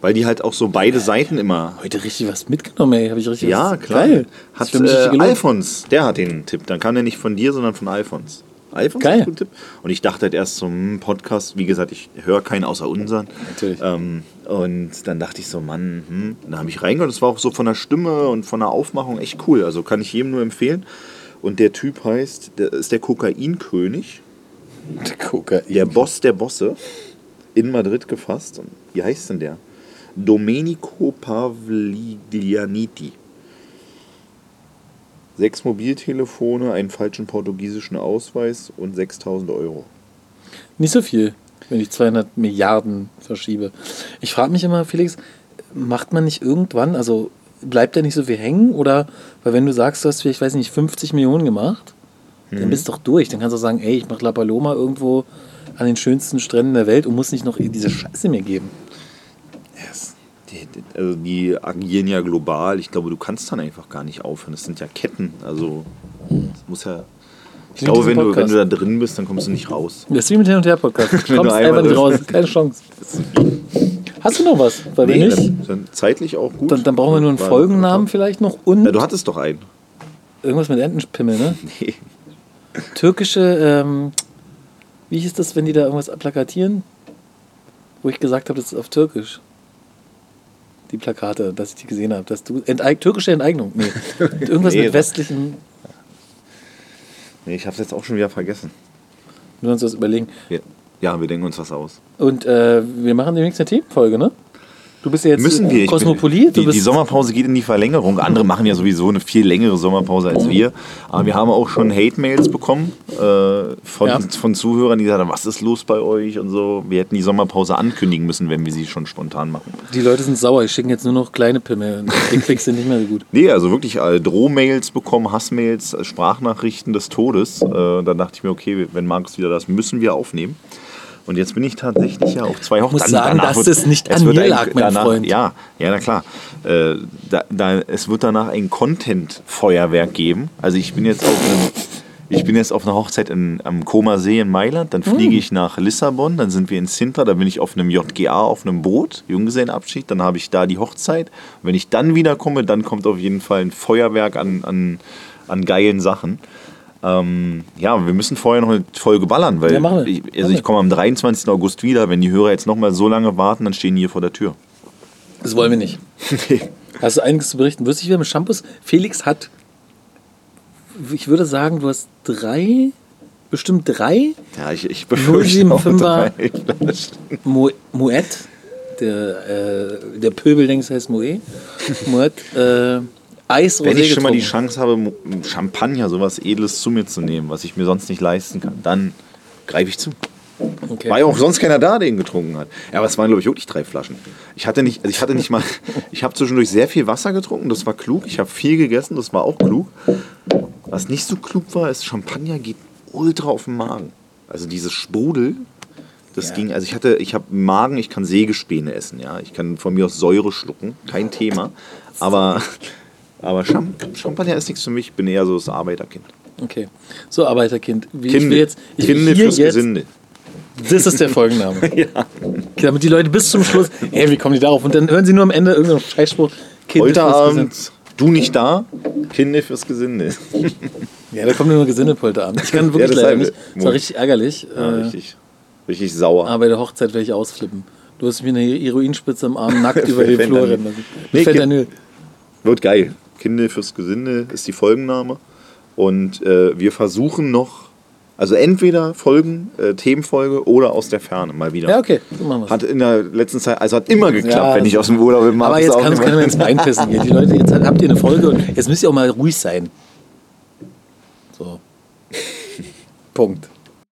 Weil die halt auch so beide Seiten immer Heute richtig was mitgenommen, ey. Habe ich richtig ja, was. klar. Geil. Hat für mich äh. Alfons, der hat den Tipp. Dann kam der nicht von dir, sondern von Alfons. Alfons Geil. hat den Tipp. Und ich dachte halt erst so, hm, Podcast, wie gesagt, ich höre keinen außer unseren. Natürlich. Ähm, und dann dachte ich so, Mann, hm. dann habe ich reingehört. Das war auch so von der Stimme und von der Aufmachung echt cool. Also kann ich jedem nur empfehlen. Und der Typ heißt, der ist der Kokainkönig, Der Kokain. der Boss der Bosse, in Madrid gefasst. Und wie heißt denn der? Domenico Pavliglianiti. Sechs Mobiltelefone, einen falschen portugiesischen Ausweis und 6000 Euro. Nicht so viel, wenn ich 200 Milliarden verschiebe. Ich frage mich immer, Felix, macht man nicht irgendwann, also bleibt da nicht so viel hängen? Oder, weil wenn du sagst, du hast vielleicht, weiß nicht, 50 Millionen gemacht, dann bist du doch durch. Dann kannst du sagen, ey, ich mache La Paloma irgendwo an den schönsten Stränden der Welt und muss nicht noch diese Scheiße mir geben. Yes. Die, also die agieren ja global. Ich glaube, du kannst dann einfach gar nicht aufhören. Das sind ja Ketten. Also, das muss ja. Ich glaube, wenn du, wenn du da drin bist, dann kommst du nicht raus. [LAUGHS] Das ist wie mit Hin- und Her-Podcast. [LAUGHS] Du kommst einfach nicht raus. Keine Chance. Hast du noch was? Weil wenn nicht, dann, dann zeitlich auch gut. dann, dann brauchen wir nur einen War- Folgennamen vielleicht noch und Ja, du hattest doch einen. irgendwas mit Entenpimmel, ne? [LAUGHS] Nee. Türkische, ähm, wie hieß das, wenn die da irgendwas plakatieren? Wo ich gesagt habe, das ist auf Türkisch. Die Plakate, dass ich die gesehen habe. Dass du Enteig türkische Enteignung. Nee. [LAUGHS] Irgendwas Nee, mit das- westlichen. Nee, ich hab's jetzt auch schon wieder vergessen. Wir uns was überlegen. Ja, ja wir denken uns was aus. Und äh, wir machen demnächst eine Themenfolge, ne? Du bist ja jetzt Müssen wir. Kosmopolit. Bin, die, die Sommerpause geht in die Verlängerung. Andere machen ja sowieso eine viel längere Sommerpause als wir. Aber wir haben auch schon Hate-Mails bekommen äh, von, Ja. von Zuhörern, die sagen, was ist los bei euch und so. Wir hätten die Sommerpause ankündigen müssen, wenn wir sie schon spontan machen. die Leute sind sauer. Ich schicke jetzt nur noch kleine Pimmel. Dickpics sind nicht mehr so gut. Nee, also wirklich äh, Drohmails bekommen, Hassmails, äh, Sprachnachrichten des Todes. Äh, dann dachte ich mir, okay, wenn Markus wieder das, müssen wir aufnehmen. Und jetzt bin ich tatsächlich ja auf zwei Hochzeiten. muss sagen, dass es nicht an mir lag, mein danach, Freund. Ja, ja, na klar. Äh, da, da, es wird danach ein Content-Feuerwerk geben. Also ich bin jetzt auf einem, ich bin jetzt auf einer Hochzeit in, am Koma See in Mailand. Dann Hm. fliege ich nach Lissabon. Dann sind wir in Sintra. Da bin ich auf einem JGA auf einem Boot, Junggesellenabschied. Dann habe ich da die Hochzeit. Und wenn ich dann wiederkomme, dann kommt auf jeden Fall ein Feuerwerk an, an, an geilen Sachen. Ähm, ja, wir müssen vorher noch eine Folge ballern, weil Ja, machen wir. ich, also ich komme am 23. August wieder. Wenn die Hörer jetzt noch mal so lange warten, dann stehen die hier vor der Tür. Das wollen wir nicht. [LAUGHS] Hast du einiges zu berichten? Wüsste ich wieder mit Shampoos? Felix hat, ich würde sagen, du hast drei, bestimmt drei Ja, ich, ich befürchte auch 075er. drei. Mo Moet, der, äh, der Pöbel denkt, es heißt Moet, [LAUGHS] Moet, äh, Eis Wenn ich schon mal die. Chance habe, Champagner, sowas Edles zu mir zu nehmen, was ich mir sonst nicht leisten kann, dann greife ich zu. Okay. War ja auch sonst keiner da, der ihn getrunken hat. Ja, aber es waren, glaube ich, wirklich drei Flaschen. Ich hatte nicht, also ich hatte nicht mal, [LAUGHS] ich habe zwischendurch sehr viel Wasser getrunken, das war klug. Ich habe viel gegessen, das war auch klug. Was nicht so klug war, ist, Champagner geht ultra auf den Magen. Also dieses Sprudel, das Ja. ging, also ich hatte, ich habe Magen, ich kann Sägespäne essen, ja. Ich kann von mir aus Säure schlucken, kein Thema. Aber, [LAUGHS] aber Champ Champagner ist nichts für mich, ich bin eher so das Arbeiterkind. Okay. So, Arbeiterkind. Wie, ich will Kinde, jetzt, ich will Kinde fürs jetzt, Gesinde. Das ist der Folgenname. [LAUGHS] Okay, damit die Leute bis zum Schluss, hey, wie kommen die darauf? Und dann hören sie nur am Ende irgendeinen Scheißspruch. Kind Heute Abend, du nicht da, Kinde fürs Gesinde. [LAUGHS] Ja, da kommt nur Gesindepolter an. Ich kann wirklich das leider nicht. Das war richtig ärgerlich. Ja, äh, richtig, richtig sauer. aber bei der Hochzeit werde ich ausflippen. Du hast mir eine Heroinspitze am Arm nackt [LAUGHS] über den Flur rennen lassen. Nee, Fentanyl. Wird geil. Kinde fürs Gesinde ist die Folgenname. Und äh, wir versuchen noch Also entweder Folgen, äh, Themenfolge oder aus der Ferne mal wieder. Ja, okay, so machen wir's. Hat in der letzten Zeit, also hat immer geklappt, Ja, wenn ich aus dem Urlaub bin. Aber jetzt kann es keiner ins Bein pissen gehen. Die Leute, jetzt habt ihr eine Folge und jetzt müsst ihr auch mal ruhig sein. So. [LAUGHS] Punkt.